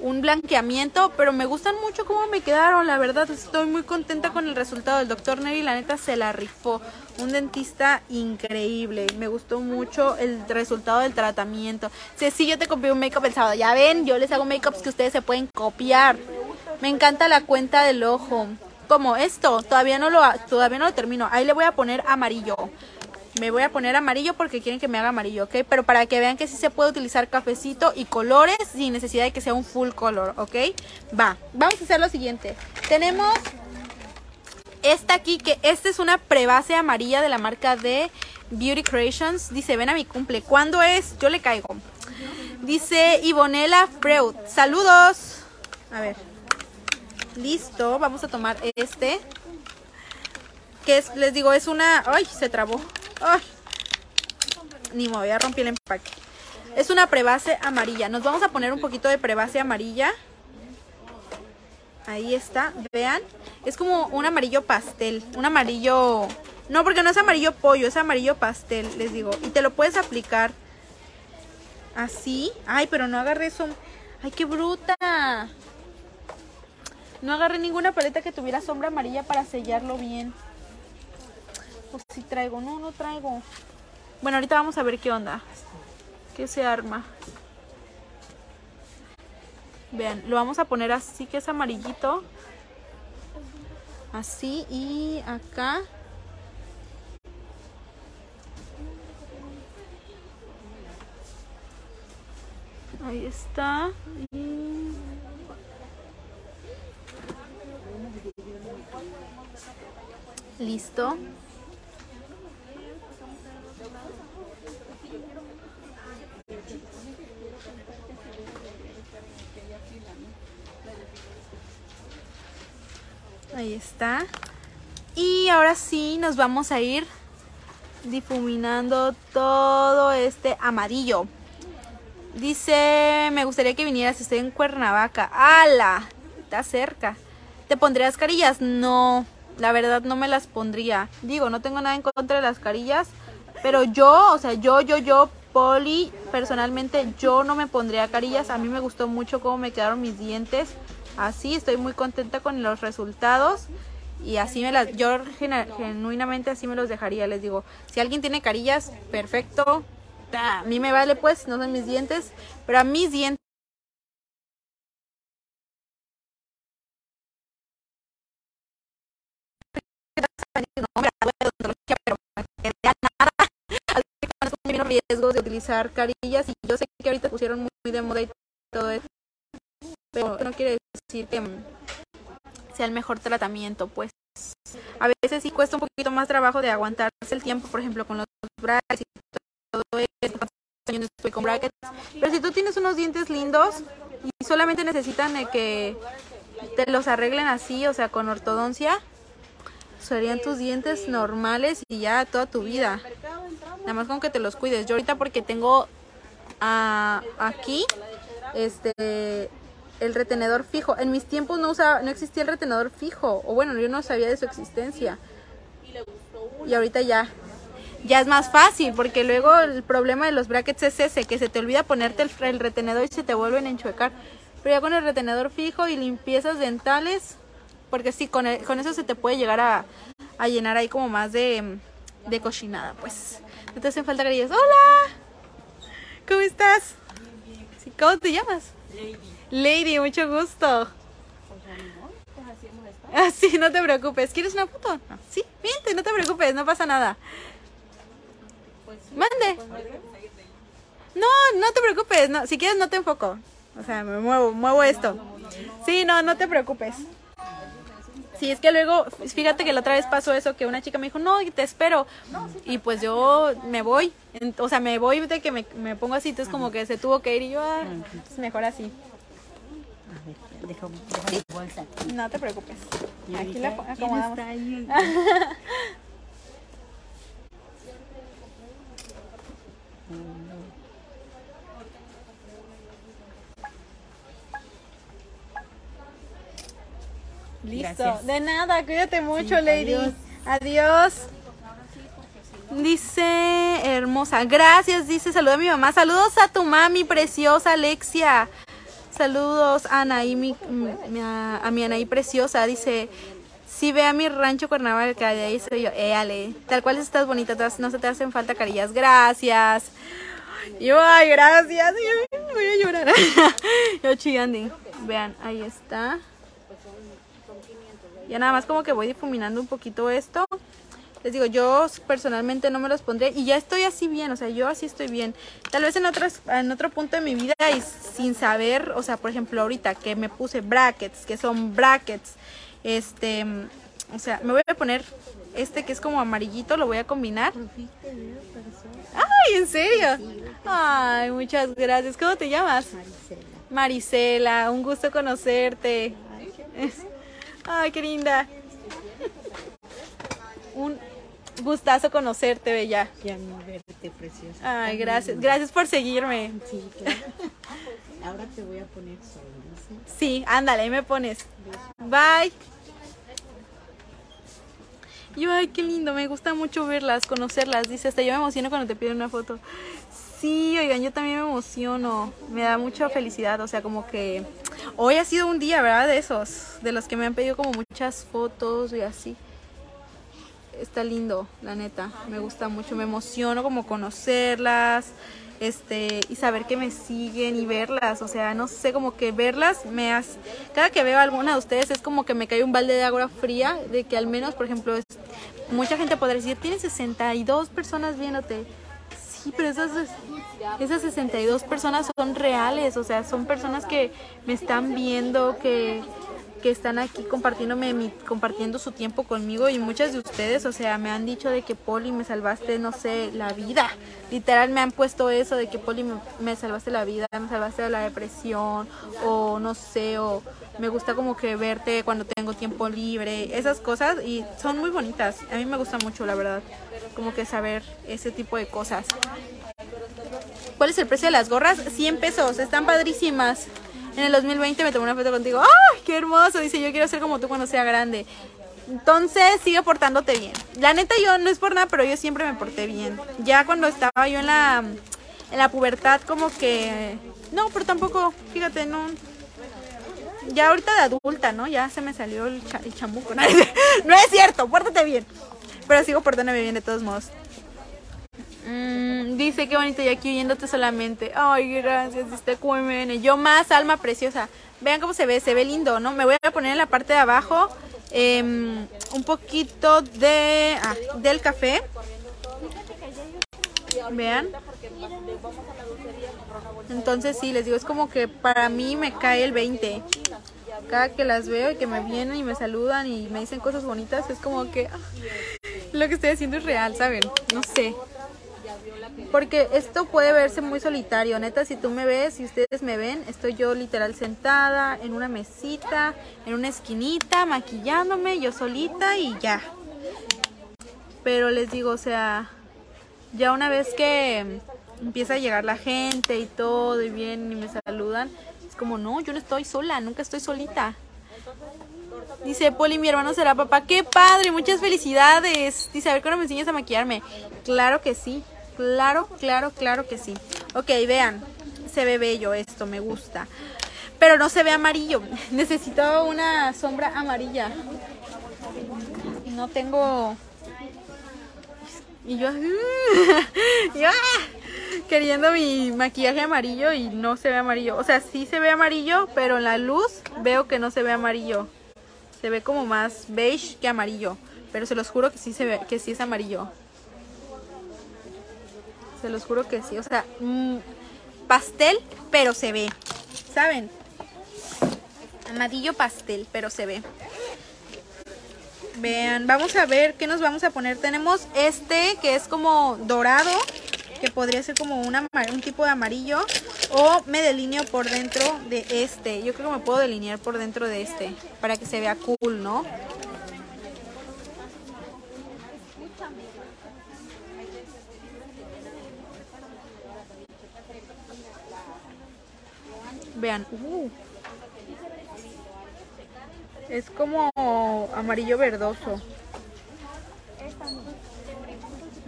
un blanqueamiento, pero me gustan mucho cómo me quedaron, la verdad, estoy muy contenta con el resultado. El doctor Neri, la neta, se la rifó. Un dentista increíble, me gustó mucho el resultado del tratamiento. Sí, sí, yo te copié un make-up el sábado, ya ven, yo les hago make-ups que ustedes se pueden copiar. Me encanta la cuenta del ojo. Como esto, todavía no lo todavía no lo termino. Ahí le voy a poner amarillo. Me voy a poner amarillo porque quieren que me haga amarillo, ¿ok? Pero para que vean que sí se puede utilizar cafecito y colores sin necesidad de que sea un full color, ¿ok? Va, vamos a hacer lo siguiente. Tenemos esta aquí, que esta es una prebase amarilla de la marca de Beauty Creations. Dice, ven a mi cumple. ¿Cuándo es? Yo le caigo. Dice Ivonela Freud. Saludos. A ver. Listo, vamos a tomar este. Que es, les digo, es una... ¡Ay! Se trabó. Ni me voy a romper el empaque. Es una prebase amarilla. Nos vamos a poner un poquito de prebase amarilla. Ahí está, vean. Es como un amarillo pastel. Un amarillo... No, porque no es amarillo pollo, es amarillo pastel, les digo. Y te lo puedes aplicar así. Ay, pero no agarré eso. Ay, qué bruta. No agarré ninguna paleta que tuviera sombra amarilla para sellarlo bien. Pues sí traigo. No, no traigo. Bueno, ahorita vamos a ver qué onda. ¿Qué se arma? Vean, lo vamos a poner así que es amarillito. Así y acá. Ahí está. Y- Listo. Ahí está. Y ahora sí nos vamos a ir difuminando todo este amarillo. Dice, me gustaría que vinieras, estoy en Cuernavaca. ¡Hala! Está cerca. ¿Te pondrías carillas? No, la verdad no me las pondría. Digo, no tengo nada en contra de las carillas, pero yo, o sea, yo, yo, yo, Poli, personalmente yo no me pondría carillas. A mí me gustó mucho cómo me quedaron mis dientes. Así, estoy muy contenta con los resultados. Y así me las, yo genu- genuinamente así me los dejaría, les digo. Si alguien tiene carillas, perfecto. A mí me vale pues, no son mis dientes, pero a mis dientes riesgos de utilizar carillas y yo sé que ahorita pusieron muy, muy de moda y todo eso. Pero no quiere decir que mm, sea el mejor tratamiento, pues. A veces sí cuesta un poquito más trabajo de aguantarse el tiempo, por ejemplo, con los brackets y todo eso. Pero si tú tienes unos dientes lindos y solamente necesitan que te los arreglen así, o sea, con ortodoncia, serían tus dientes normales y ya toda tu vida. Nada más con que te los cuides. Yo ahorita porque tengo ah, aquí este el retenedor fijo. En mis tiempos no usaba, no existía el retenedor fijo. O bueno, yo no sabía de su existencia. Y ahorita ya. Ya es más fácil, porque luego el problema de los brackets es ese, que se te olvida ponerte el, el retenedor y se te vuelven a enchuecar. Pero ya con el retenedor fijo y limpiezas dentales, porque sí, con, el- con eso se te puede llegar a, a llenar ahí como más de, de cochinada, pues. No te hacen falta carillas. ¡Hola! ¿Cómo estás? ¿Cómo te llamas? Mucho gusto. Ah, sí, no te preocupes. ¿Quieres una foto? No. Sí, vente, no te preocupes, no pasa nada. Mande. No, no te preocupes. No, si quieres no te enfoco. O sea, me muevo, muevo esto. Sí, no, no te preocupes. Sí, es que luego, fíjate que la otra vez pasó eso, que una chica me dijo, no, te espero. Y pues yo me voy, o sea, me voy de que me, me pongo así, entonces como que se tuvo que ir y yo, ah, es mejor así. Mi bolsa aquí. No te preocupes. Y Aquí la po- ¿quién acomodamos. está ahí? Listo. Gracias. De nada, cuídate mucho, Sí, Lady. adiós. Adiós. Dice hermosa, gracias, dice, saluda a mi mamá, saludos a tu mami preciosa Alexia, saludos a Anaí, mi, a, mi Anaí preciosa, dice, si ve a mi rancho Cuernavaca, de ahí soy yo, eh, Ale, tal cual estás bonita, no se te hacen falta carillas, gracias, yo, ay, gracias, voy a llorar, yo chillando, vean, ahí está, ya nada más como que voy difuminando un poquito esto. Les digo, yo personalmente no me los pondré y ya estoy así bien, o sea, yo así estoy bien. Tal vez en otras en otro punto de mi vida y sin saber, o sea, por ejemplo, ahorita que me puse brackets, que son brackets, este, o sea, me voy a poner este que es como amarillito, lo voy a combinar. Ay, ¿en serio? Ay, muchas gracias. ¿Cómo te llamas? Marisela, un gusto conocerte. Ay, qué linda. Un gustazo conocerte, Bella. Ya mi verte preciosa. Ay, gracias. Gracias por seguirme. Sí, claro. Ahora te voy a poner solo, ¿sí? Sí, ándale, ahí me pones. Bye. Y ay, qué lindo, me gusta mucho verlas, conocerlas. Dice, hasta yo me emociono cuando te piden una foto. Sí, oigan, yo también me emociono. Me da mucha felicidad, o sea, como que hoy ha sido un día, ¿verdad? De esos, de los que me han pedido como muchas fotos y así. Está lindo, la neta. Me gusta mucho, me emociono como conocerlas, este, y saber que me siguen y verlas. O sea, no sé, como que verlas me hace. Cada que veo a alguna de ustedes es como que me cae un balde de agua fría, de que al menos, por ejemplo, es- mucha gente podrá decir, tienes 62 personas viéndote. sí, pero esas, esas 62 personas son reales, o sea, son personas que me están viendo, que, que están aquí compartiéndome, mi- compartiendo su tiempo conmigo y muchas de ustedes, o sea, me han dicho de que Poli me salvaste, no sé, la vida. Literal me han puesto eso de que Poli me, me salvaste la vida, me salvaste de la depresión o no sé, o me gusta como que verte cuando tengo tiempo libre, esas cosas y son muy bonitas. A mí me gusta mucho, la verdad, como que saber ese tipo de cosas. ¿Cuál es el precio de las gorras? 100 pesos, están padrísimas. En el 2020 me tomé una foto contigo. ¡Ay, qué hermoso! Dice, yo quiero ser como tú cuando sea grande. Entonces, sigue portándote bien. La neta, yo no es por nada, pero yo siempre me porté bien. Ya cuando estaba yo en la, en la pubertad, como que... No, pero tampoco, fíjate, no... Ya ahorita de adulta, ¿no? Ya se me salió el, cha- el chamuco. No, es cierto, pórtate bien. Pero sigo portándome bien de todos modos. Mm, dice qué bonito y aquí oyéndote solamente. Ay, gracias, este QMN. Yo más, alma preciosa. Vean cómo se ve, se ve lindo, ¿no? Me voy a poner en la parte de abajo em, un poquito de ah, del café. Vean. Entonces sí, les digo, es como que para mí me cae el 20. Cada que las veo y que me vienen y me saludan y me dicen cosas bonitas, es como que ah, lo que estoy haciendo es real, ¿saben? No sé. Porque esto puede verse muy solitario, neta, si tú me ves, si ustedes me ven, estoy yo literal sentada en una mesita, en una esquinita, maquillándome, yo solita y ya. Pero les digo, o sea, ya una vez que empieza a llegar la gente y todo y vienen y me saludan, es como, no, yo no estoy sola, nunca estoy solita. Dice Poli, mi hermano será papá. ¡Qué padre! Muchas felicidades. Dice, a ver cuándo me enseñas a maquillarme. Claro que sí. Claro, claro, claro que sí. Ok, vean. Se ve bello esto, me gusta. Pero no se ve amarillo. Necesito una sombra amarilla. No tengo... Y yo... yo, queriendo mi maquillaje amarillo y no se ve amarillo. O sea, sí se ve amarillo, pero en la luz veo que no se ve amarillo. Se ve como más beige que amarillo. Pero se los juro que sí se ve, que sí es amarillo. Se los juro que sí. O sea, mm, pastel, pero se ve. ¿Saben? Amarillo pastel, pero se ve. Vean, vamos a ver qué nos vamos a poner. Tenemos este que es como dorado, que podría ser como un tipo de amarillo. O me delineo por dentro de este. Yo creo que me puedo delinear por dentro de este, para que se vea cool, ¿no? Vean, uh. es como amarillo verdoso.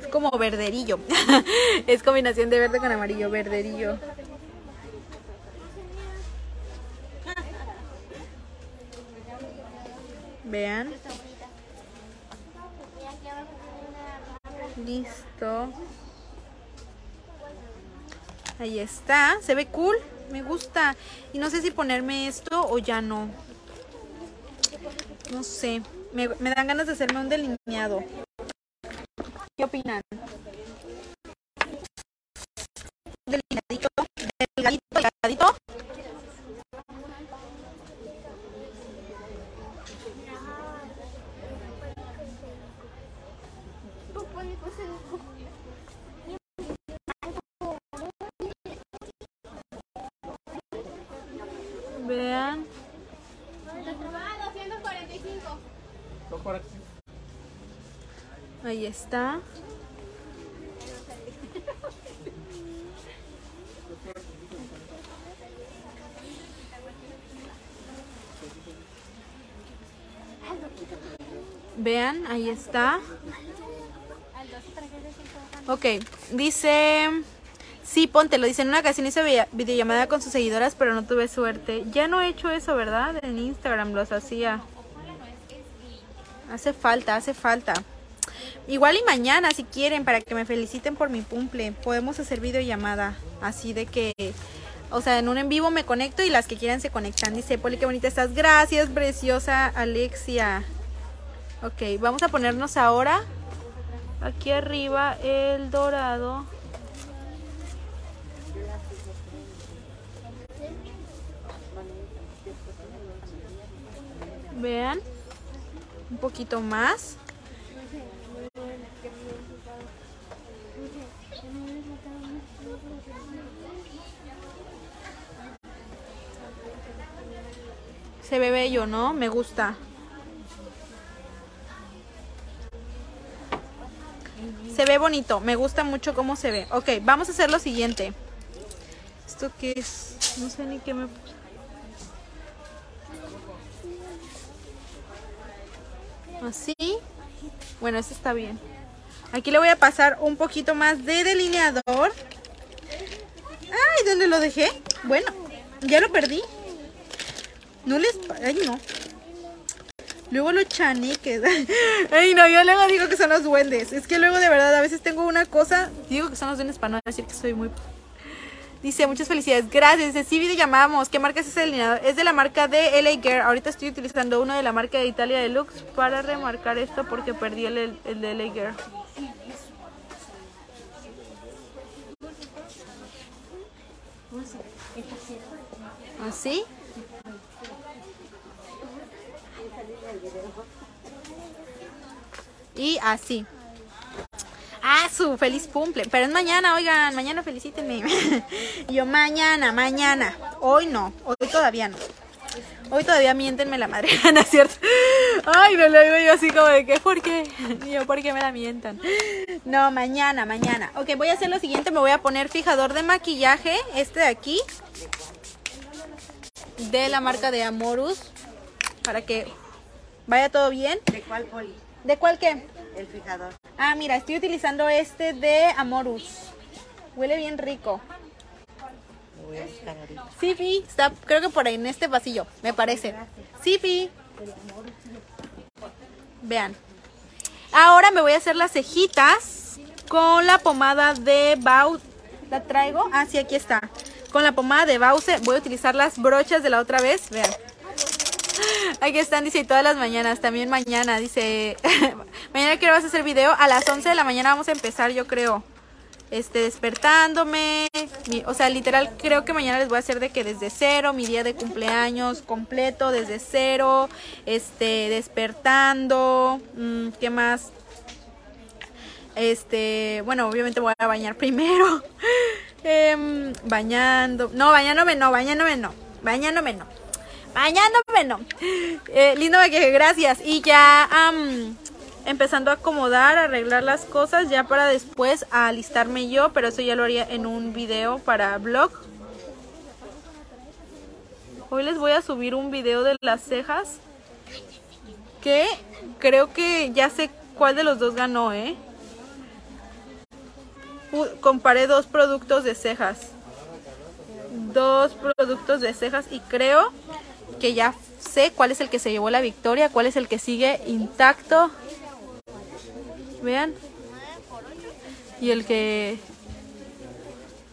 Es como verderillo. es combinación de verde con amarillo, verderillo. Vean. Listo. Ahí está. Se ve cool. Me gusta. Y no sé si ponerme esto o ya no. No sé. Me, dan ganas de hacerme un delineado. ¿Qué opinan? Delineadito. Delgadito, delgadito. Ahí está. Vean, ahí está. Ok, dice... Sí, ponte, lo dice en una ocasión hice vide- videollamada con sus seguidoras, pero no tuve suerte. Ya no he hecho eso, ¿verdad? En Instagram los hacía. Hace falta, hace falta. Igual y mañana si quieren para que me feliciten por mi cumple. Podemos hacer videollamada. Así de que, o sea, en un en vivo me conecto y las que quieran se conectan. Dice Poli, qué bonita estás. Gracias, preciosa Alexia. Ok, vamos a ponernos ahora aquí arriba el dorado. Vean, un poquito más. Se ve bello, ¿no? Me gusta. Se ve bonito, me gusta mucho cómo se ve. Ok, vamos a hacer lo siguiente. ¿Esto qué es? No sé ni qué me. Así. Bueno, este está bien. Aquí le voy a pasar un poquito más de delineador. Ay, ¿dónde lo dejé? Bueno, ya lo perdí. No les... Ay, no. Luego los chaniques. Ay, no, yo luego digo que son los duendes. Es que luego de verdad a veces tengo una cosa. Digo que son los duendes para no decir que soy muy... Dice, muchas felicidades. Gracias. Dice, sí, llamamos. ¿Qué marca es ese delineador? Es de la marca de LA Girl. Ahorita estoy utilizando uno de la marca de Italia Deluxe para remarcar esto porque perdí el, el de LA Girl. ¿Así? Y así. Ah, su feliz cumple. Pero es mañana, oigan, mañana felicítenme. Yo, mañana, mañana. Hoy no, hoy todavía no. Hoy todavía miéntenme la madre, ¿no es cierto? Ay, no le digo yo así como de que, ¿por qué? Yo, ¿por qué me la mientan? No, mañana, mañana. Ok, voy a hacer lo siguiente, me voy a poner fijador de maquillaje, este de aquí, de la marca de Amorus, para que vaya todo bien. ¿De cuál poli? ¿De cuál qué? El fijador. Ah, mira, estoy utilizando este de Amorus. Huele bien rico. Lo voy a buscar ahorita. Sí, Pi, está creo que por ahí en este pasillo, me parece. Sí, Pi. Vean. Ahora me voy a hacer las cejitas con la pomada de Bau. ¿La traigo? Ah, sí, aquí está. Con la pomada de Bause voy a utilizar las brochas de la otra vez. Vean. Aquí están, dice, todas las mañanas, también mañana, dice, mañana que vas a hacer video, a las 11 de la mañana vamos a empezar, yo creo, este, despertándome, mi- o sea, literal, creo que mañana les voy a hacer de que desde cero, mi día de cumpleaños completo, desde cero, este, despertando, mm, ¿qué más? Este, bueno, obviamente voy a bañar primero, Em, bañando, no, bañándome no, bañándome no, bañándome no. Bañándome, no. Eh, lindo maquillaje, gracias. Y ya empezando a acomodar, arreglar las cosas, ya para después alistarme yo, pero eso ya lo haría en un video para blog. Hoy les voy a subir un video de las cejas. Que creo que ya sé cuál de los dos ganó, ¿eh? Comparé dos productos de cejas dos productos de cejas y creo que ya sé cuál es el que se llevó la victoria, cuál es el que sigue intacto. Vean. Y el que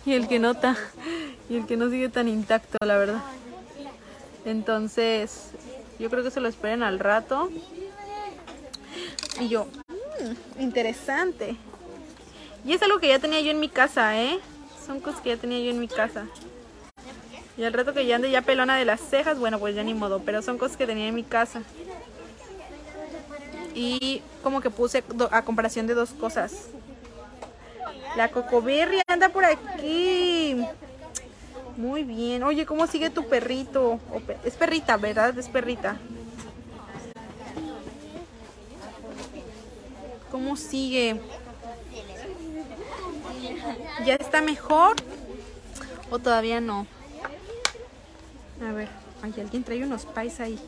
y el que nota y el que no sigue tan intacto, la verdad. Entonces, yo creo que se lo esperen al rato. Y yo, "Mm, interesante. Y es algo que ya tenía yo en mi casa, ¿eh? Son cosas que ya tenía yo en mi casa. Y al rato que ya ande ya pelona de las cejas, bueno, pues ya ni modo, pero son cosas que tenía en mi casa. Y como que puse a comparación de dos cosas. La cocoberry anda por aquí. Muy bien. Oye, ¿cómo sigue tu perrito? Es perrita, ¿verdad? Es perrita. ¿Cómo sigue? ¿Ya está mejor? ¿O todavía no? A ver, ay, alguien trae unos pais ahí.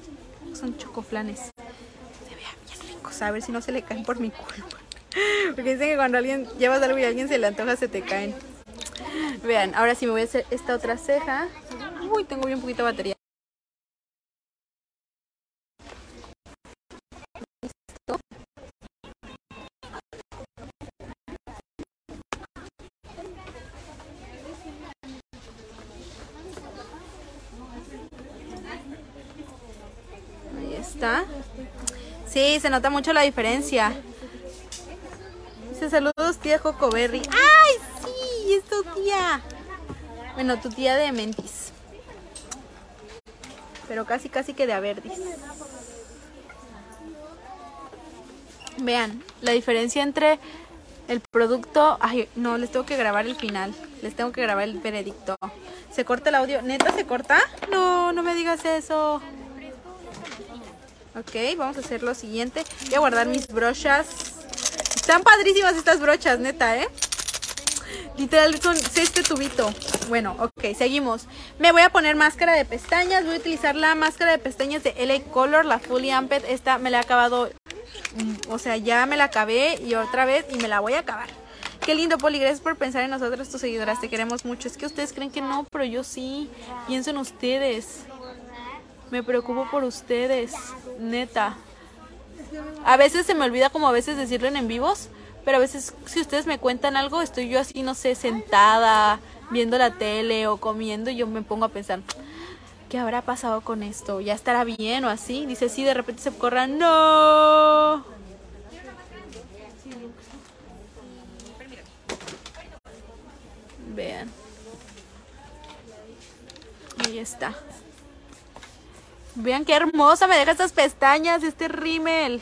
Son chocoflanes. Se vean bien ricos. A ver si no se le caen por mi culpa. Porque dicen que cuando alguien llevas algo y a alguien se le antoja, se te caen. Vean, ahora sí me voy a hacer esta otra ceja. Uy, tengo bien poquita batería. Sí, se nota mucho la diferencia. Dice saludos tía Cocoberry. ¡Ay, sí! Es tu tía. Bueno, tu tía de Mentis. Pero casi, casi que de Averdis. Vean, la diferencia entre el producto... Ay, no, les tengo que grabar el final. Les tengo que grabar el veredicto. ¿Se corta el audio? ¿Neta se corta? No, no me digas eso. Ok, vamos a hacer lo siguiente. Voy a guardar mis brochas. Están padrísimas estas brochas, neta, ¿eh? Literal con este tubito. Bueno, ok, seguimos. Me voy a poner máscara de pestañas. Voy a utilizar la máscara de pestañas de LA Color, la Fully Amped. Esta me la he acabado, mm, o sea, ya me la acabé y otra vez y me la voy a acabar. Qué lindo, Poli. Gracias por pensar en nosotros, tus seguidoras. Te queremos mucho. Es que ustedes creen que no, pero yo sí. Pienso en ustedes. Me preocupo por ustedes. Neta. A veces se me olvida como a veces decirlo en en vivos. Pero a veces si ustedes me cuentan algo, estoy yo así, no sé, sentada, viendo la tele o comiendo y yo me pongo a pensar, ¿qué habrá pasado con esto? ¿Ya estará bien o así? Dice, sí, de repente se corra, no. Vean. Ahí está. Vean qué hermosa me deja estas pestañas, este rímel.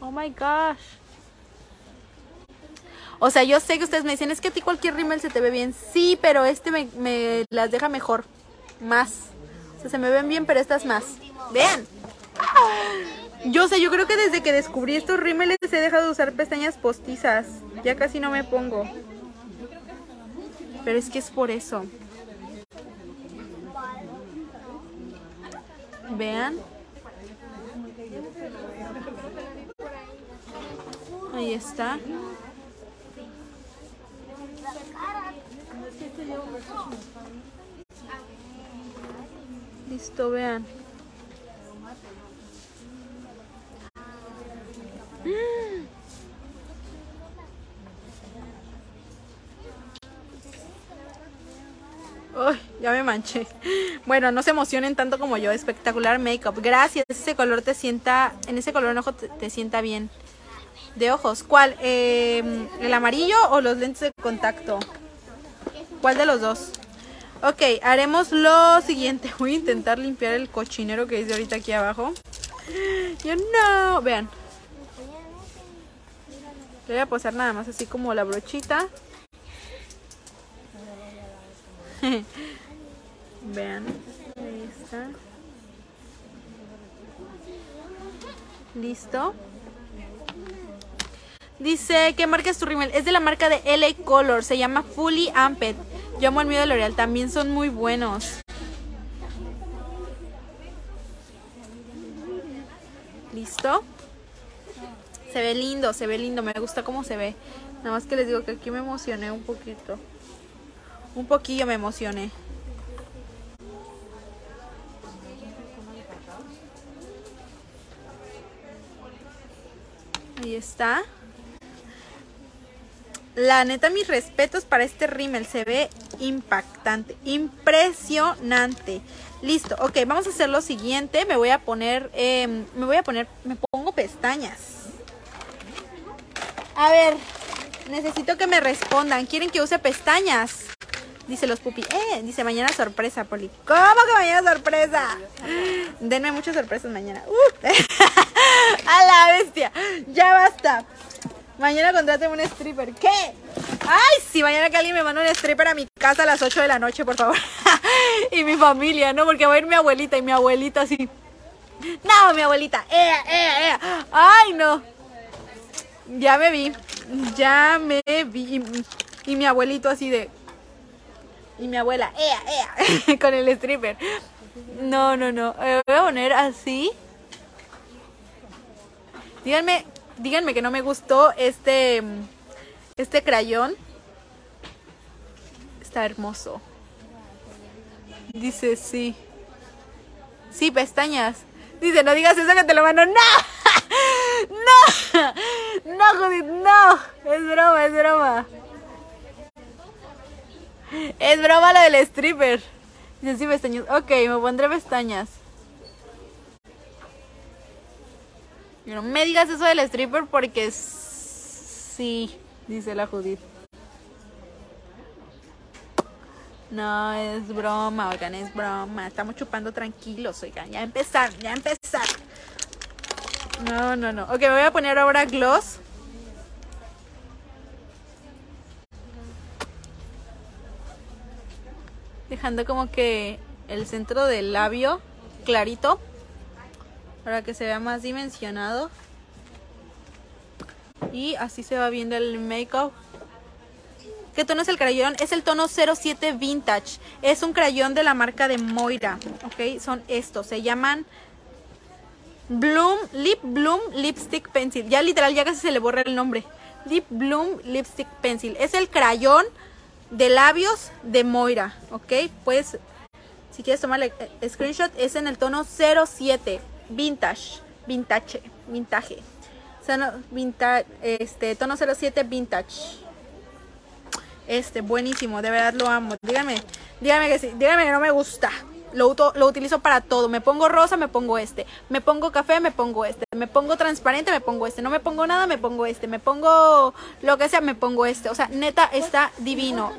Oh my gosh. O sea, yo sé que ustedes me dicen, es que a ti cualquier rímel se te ve bien. Sí, pero este me, me las deja mejor. Más. O sea, se me ven bien, pero estas más. Vean. Yo sé, yo creo que desde que descubrí estos rímeles he dejado de usar pestañas postizas. Ya casi no me pongo. Pero es que es por eso. Vean. Ahí está. Listo, vean. Uy, ya me manché. Bueno, no se emocionen tanto como yo. Espectacular make-up. Gracias. Ese color te sienta, en ese color en ojo te, sienta bien. De ojos. ¿Cuál? Eh, ¿El amarillo o los lentes de contacto? ¿Cuál de los dos? Ok, haremos lo siguiente. Voy a intentar limpiar el cochinero que dice ahorita aquí abajo. Yo no. Vean. Le voy a posar nada más así como la brochita. Vean. Ahí está. Listo. Dice, ¿qué marca es tu rímel? Es de la marca de LA Color, se llama Fully Amped. Yo amo el mío de L'Oreal, también son muy buenos. ¿Listo? Se ve lindo, se ve lindo, me gusta cómo se ve. Nada más que les digo que aquí me emocioné un poquito. Un poquillo me emocioné. Ahí está. La neta, mis respetos para este rímel. Se ve impactante. Impresionante. Listo. Ok, vamos a hacer lo siguiente. Me voy a poner... eh, me voy a poner... Me pongo pestañas. A ver. Necesito que me respondan. ¿Quieren que use pestañas? Dice los pupi. Eh, dice mañana sorpresa, Poli. ¿Cómo que mañana sorpresa? Denme muchas sorpresas mañana. Uh. A la bestia. Ya basta. Mañana contráteme un stripper. ¿Qué? Ay, si mañana que alguien me manda un stripper a mi casa a las 8 de la noche, por favor. y mi familia, ¿no? Porque va a ir mi abuelita y mi abuelita así. No, mi abuelita. Ea, ea, ea. Ay, no. Ya me vi. Ya me vi. Y mi abuelito así de. Y mi abuela, ea, ea. con el stripper. No, no, no. Eh, voy a poner así. Díganme, díganme que no me gustó este este crayón. Está hermoso. Dice sí. Sí, pestañas. Dice, no digas eso que te lo mando. ¡No! ¡No! ¡No, Judith! ¡No! Es broma, es broma. Es broma lo del stripper. Dice, sí, pestañas. Ok, me pondré pestañas. No me digas eso del stripper porque sí, dice la Judith. No, es broma, oigan, es broma. Estamos chupando tranquilos, oigan. Ya empezar, ya empezar. No, no, no. Ok, me voy a poner ahora gloss. Dejando como que el centro del labio clarito. Para que se vea más dimensionado. Y así se va viendo el make-up. ¿Qué tono es el crayón? Es el tono 07 Vintage. Es un crayón de la marca de Moira. Ok, son estos. Se llaman Bloom, Lip Bloom Lipstick Pencil. Ya literal, ya casi se le borra el nombre. Lip Bloom Lipstick Pencil. Es el crayón de labios de Moira. Ok, pues si quieres tomarle eh, screenshot, es en el tono 07 Vintage. Vintage. Vintage. Vintage, este, tono 07 Vintage. Este, buenísimo, de verdad lo amo. Dígame, dígame que sí, dígame que no me gusta. Lo, lo utilizo para todo. Me pongo rosa, me pongo este. Me pongo café, me pongo este. Me pongo transparente, me pongo este. No me pongo nada, me pongo este. Me pongo lo que sea, me pongo este. O sea, neta, está divino.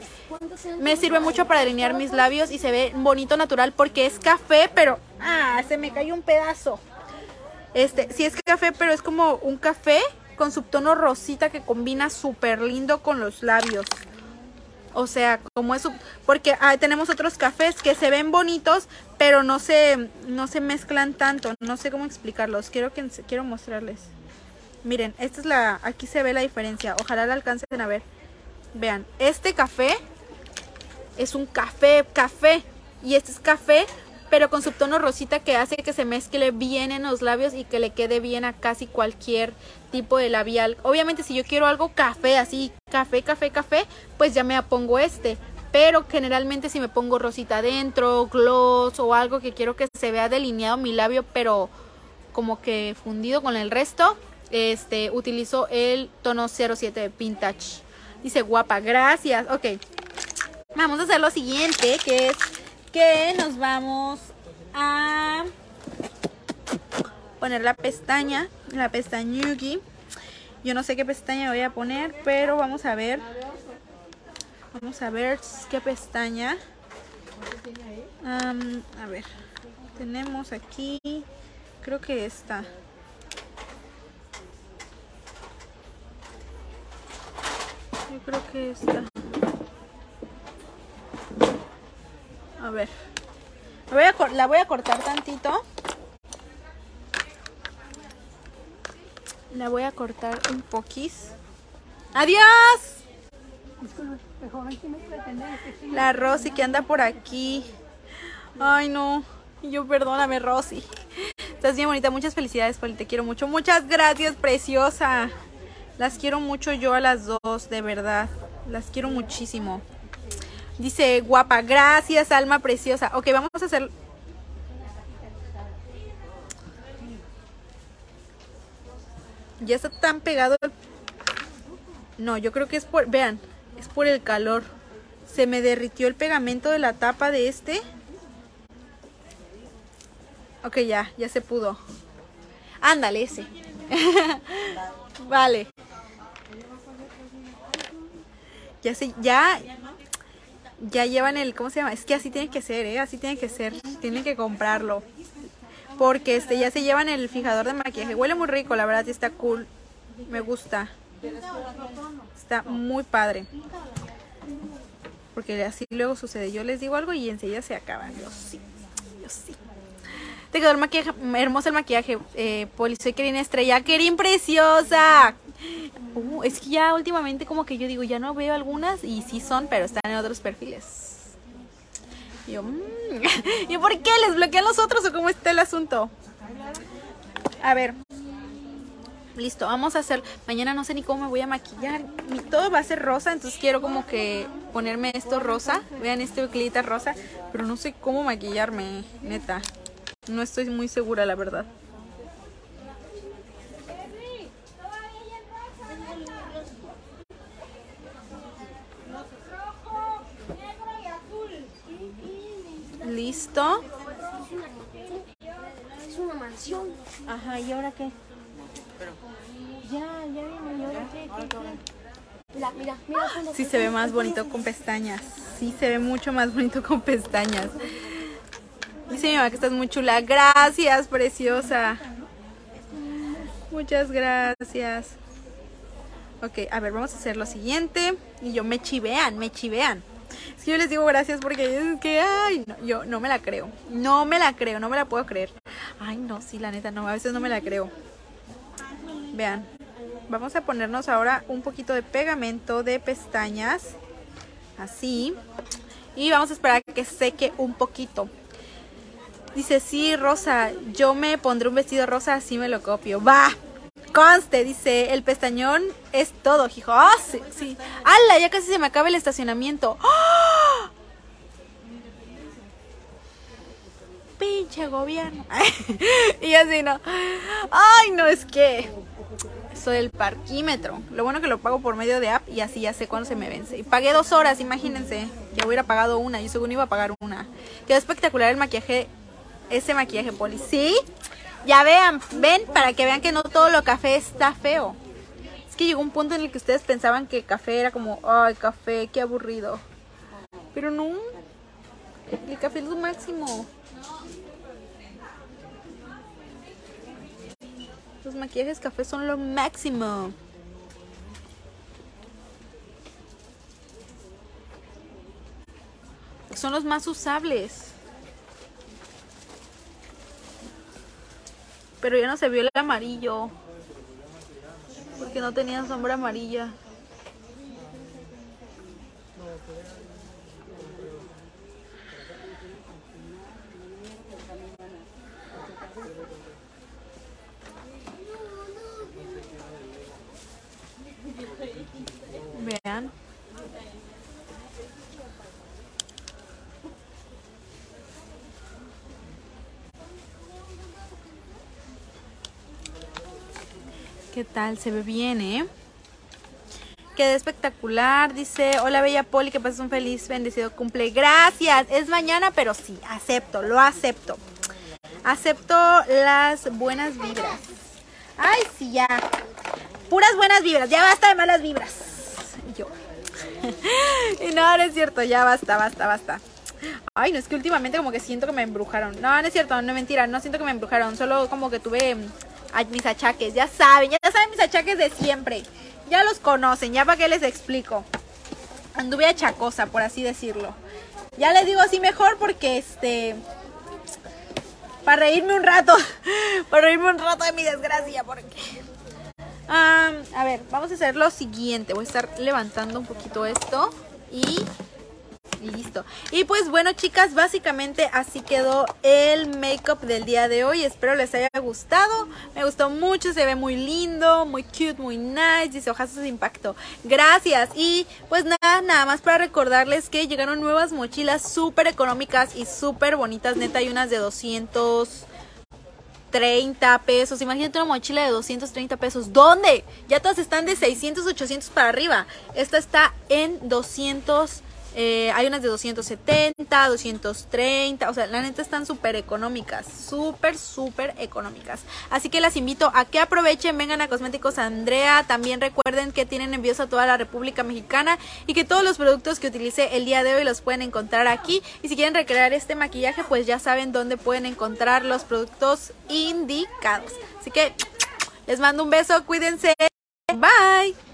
Me sirve mucho para delinear mis labios y se ve bonito natural porque es café, pero... Ah, se me cayó un pedazo. Este, sí es café, pero es como un café con subtono rosita que combina súper lindo con los labios. O sea, como eso, porque ah, tenemos otros cafés que se ven bonitos, pero no se, no se mezclan tanto. No sé cómo explicarlos. Quiero que quiero mostrarles. Miren, esta es la, aquí se ve la diferencia. Ojalá la alcancen a ver. Vean, este café es un café, café. Y este es café, pero con subtono rosita que hace que se mezcle bien en los labios y que le quede bien a casi cualquier tipo de labial. Obviamente si yo quiero algo café, así, café, café, café, pues ya me pongo este. Pero generalmente si me pongo rosita adentro, gloss o algo que quiero que se vea delineado mi labio, pero como que fundido con el resto, este, utilizo el tono 07 de Vintage. Dice guapa, gracias. Ok. Vamos a hacer lo siguiente, que es que nos vamos a poner la pestaña, la pestañuki. Yo no sé qué pestaña voy a poner, pero vamos a ver. Vamos a ver qué pestaña. A ver, tenemos aquí, creo que esta. Yo creo que esta. A ver. La voy a, cortar tantito. La voy a cortar un poquis. ¡Adiós! La Rosy que anda por aquí. Ay, no. Yo perdóname, Rosy. Estás bien bonita. Muchas felicidades, Poli. Te quiero mucho. Muchas gracias, preciosa. Las quiero mucho yo a las dos, de verdad. Las quiero muchísimo. Dice, guapa, gracias, alma preciosa. Ok, vamos a hacer... Ya está tan pegado. No, yo creo que es por... Vean, es por el calor. Se me derritió el pegamento de la tapa de este. Ok, ya, ya se pudo. Ándale, ese. vale. Ya se, ya, ya llevan el, ¿cómo se llama? Es que así tiene que ser, ¿eh? Así tiene que ser. Tienen que comprarlo. Porque este, ya se llevan el fijador de maquillaje. Huele muy rico, la verdad, y está cool. Me gusta. Está muy padre. Porque así luego sucede. Yo les digo algo y enseguida se acaba. Yo sí. Yo sí. Te quedó el maquillaje, hermoso el maquillaje, eh, Poli. Soy Kerin Estrella. Kerin preciosa. Uh, es que ya últimamente como que yo digo, ya no veo algunas y sí son, pero están en otros perfiles. Yo, mm. ¿y por qué? ¿Les bloquean los otros o cómo está el asunto? A ver. Listo, vamos a hacer. Mañana no sé ni cómo me voy a maquillar. Mi, todo va a ser rosa, entonces quiero como que ponerme esto rosa. Vean este glitter rosa. Pero no sé cómo maquillarme, neta. No estoy muy segura, la verdad. Listo. Es una mansión. Ajá, ¿y ahora qué? Ya, ya viene. ¿Y ahora qué? ¿Qué, qué? Mira, mira, mira. Sí se ve más bonito con pestañas. Sí se ve mucho más bonito con pestañas. Dice mi mamá que estás muy chula. Gracias, preciosa. Muchas gracias. Ok, a ver, vamos a hacer lo siguiente. Y yo me chivean, me chivean. Es que yo les digo gracias porque es que, ay, yo no me la creo. No me la creo, no me la puedo creer. Ay, no, sí, la neta, no, a veces no me la creo. Vean, vamos a ponernos ahora un poquito de pegamento de pestañas. Así. Y vamos a esperar a que seque un poquito. Dice, sí, Rosa, yo me pondré un vestido rosa, así me lo copio. Va, conste, dice, el pestañón es todo, hijo. Ah, sí, sí. ¡Hala! Ya casi se me acaba el estacionamiento. ¡Ah! Pinche gobierno. y así, ¿no? Ay, no, es que soy el parquímetro. Lo bueno que lo pago por medio de app y así ya sé cuándo se me vence. Y pagué dos horas, imagínense. Ya hubiera pagado una. Yo según iba a pagar una. Quedó espectacular el maquillaje ese maquillaje poli. ¿Sí? Ya vean, ven, para que vean que no todo lo café está feo. Es que llegó un punto en el que ustedes pensaban que el café era como, ay, café, qué aburrido. Pero no, el café es lo máximo. Los maquillajes café son lo máximo. Son los más usables. Pero ya no se vio el amarillo. Porque no tenía sombra amarilla. Vean. ¿Qué tal? Se ve bien, ¿eh? Quedé espectacular. Dice, hola Bella Poli, que pases un feliz, bendecido cumple. Gracias. Es mañana, pero sí, acepto, lo acepto. Acepto las buenas vibras. Ay, sí, ya. Puras buenas vibras, ya basta de malas vibras. Yo. y no, no es cierto, ya basta, basta, basta. Ay, no es que últimamente como que siento que me embrujaron. No, no es cierto, no es mentira, no siento que me embrujaron. Solo como que tuve mis achaques. Ya saben, ya mis achaques de siempre. Ya los conocen, ya para qué les explico. Anduve achacosa, por así decirlo. Ya les digo así mejor porque este... Para reírme un rato. Para reírme un rato de mi desgracia. Porque... a ver, vamos a hacer lo siguiente. Voy a estar levantando un poquito esto. Y listo. Y pues bueno, chicas, básicamente así quedó el make-up del día de hoy. Espero les haya gustado. Me gustó mucho, se ve muy lindo, muy cute, muy nice. Dice ojazos de impacto. Gracias. Y pues nada, nada más para recordarles que llegaron nuevas mochilas súper económicas y súper bonitas. Neta, hay unas de 200... 30 pesos. Imagínate una mochila de 230 pesos. ¿Dónde? Ya todas están de 600, 800 para arriba. Esta está en 200 eh, hay unas de 270, 230, o sea, la neta están súper económicas, súper, súper económicas. Así que las invito a que aprovechen, vengan a Cosméticos Andrea, también recuerden que tienen envíos a toda la República Mexicana y que todos los productos que utilicé el día de hoy los pueden encontrar aquí. Y si quieren recrear este maquillaje, pues ya saben dónde pueden encontrar los productos indicados. Así que les mando un beso, cuídense. Bye.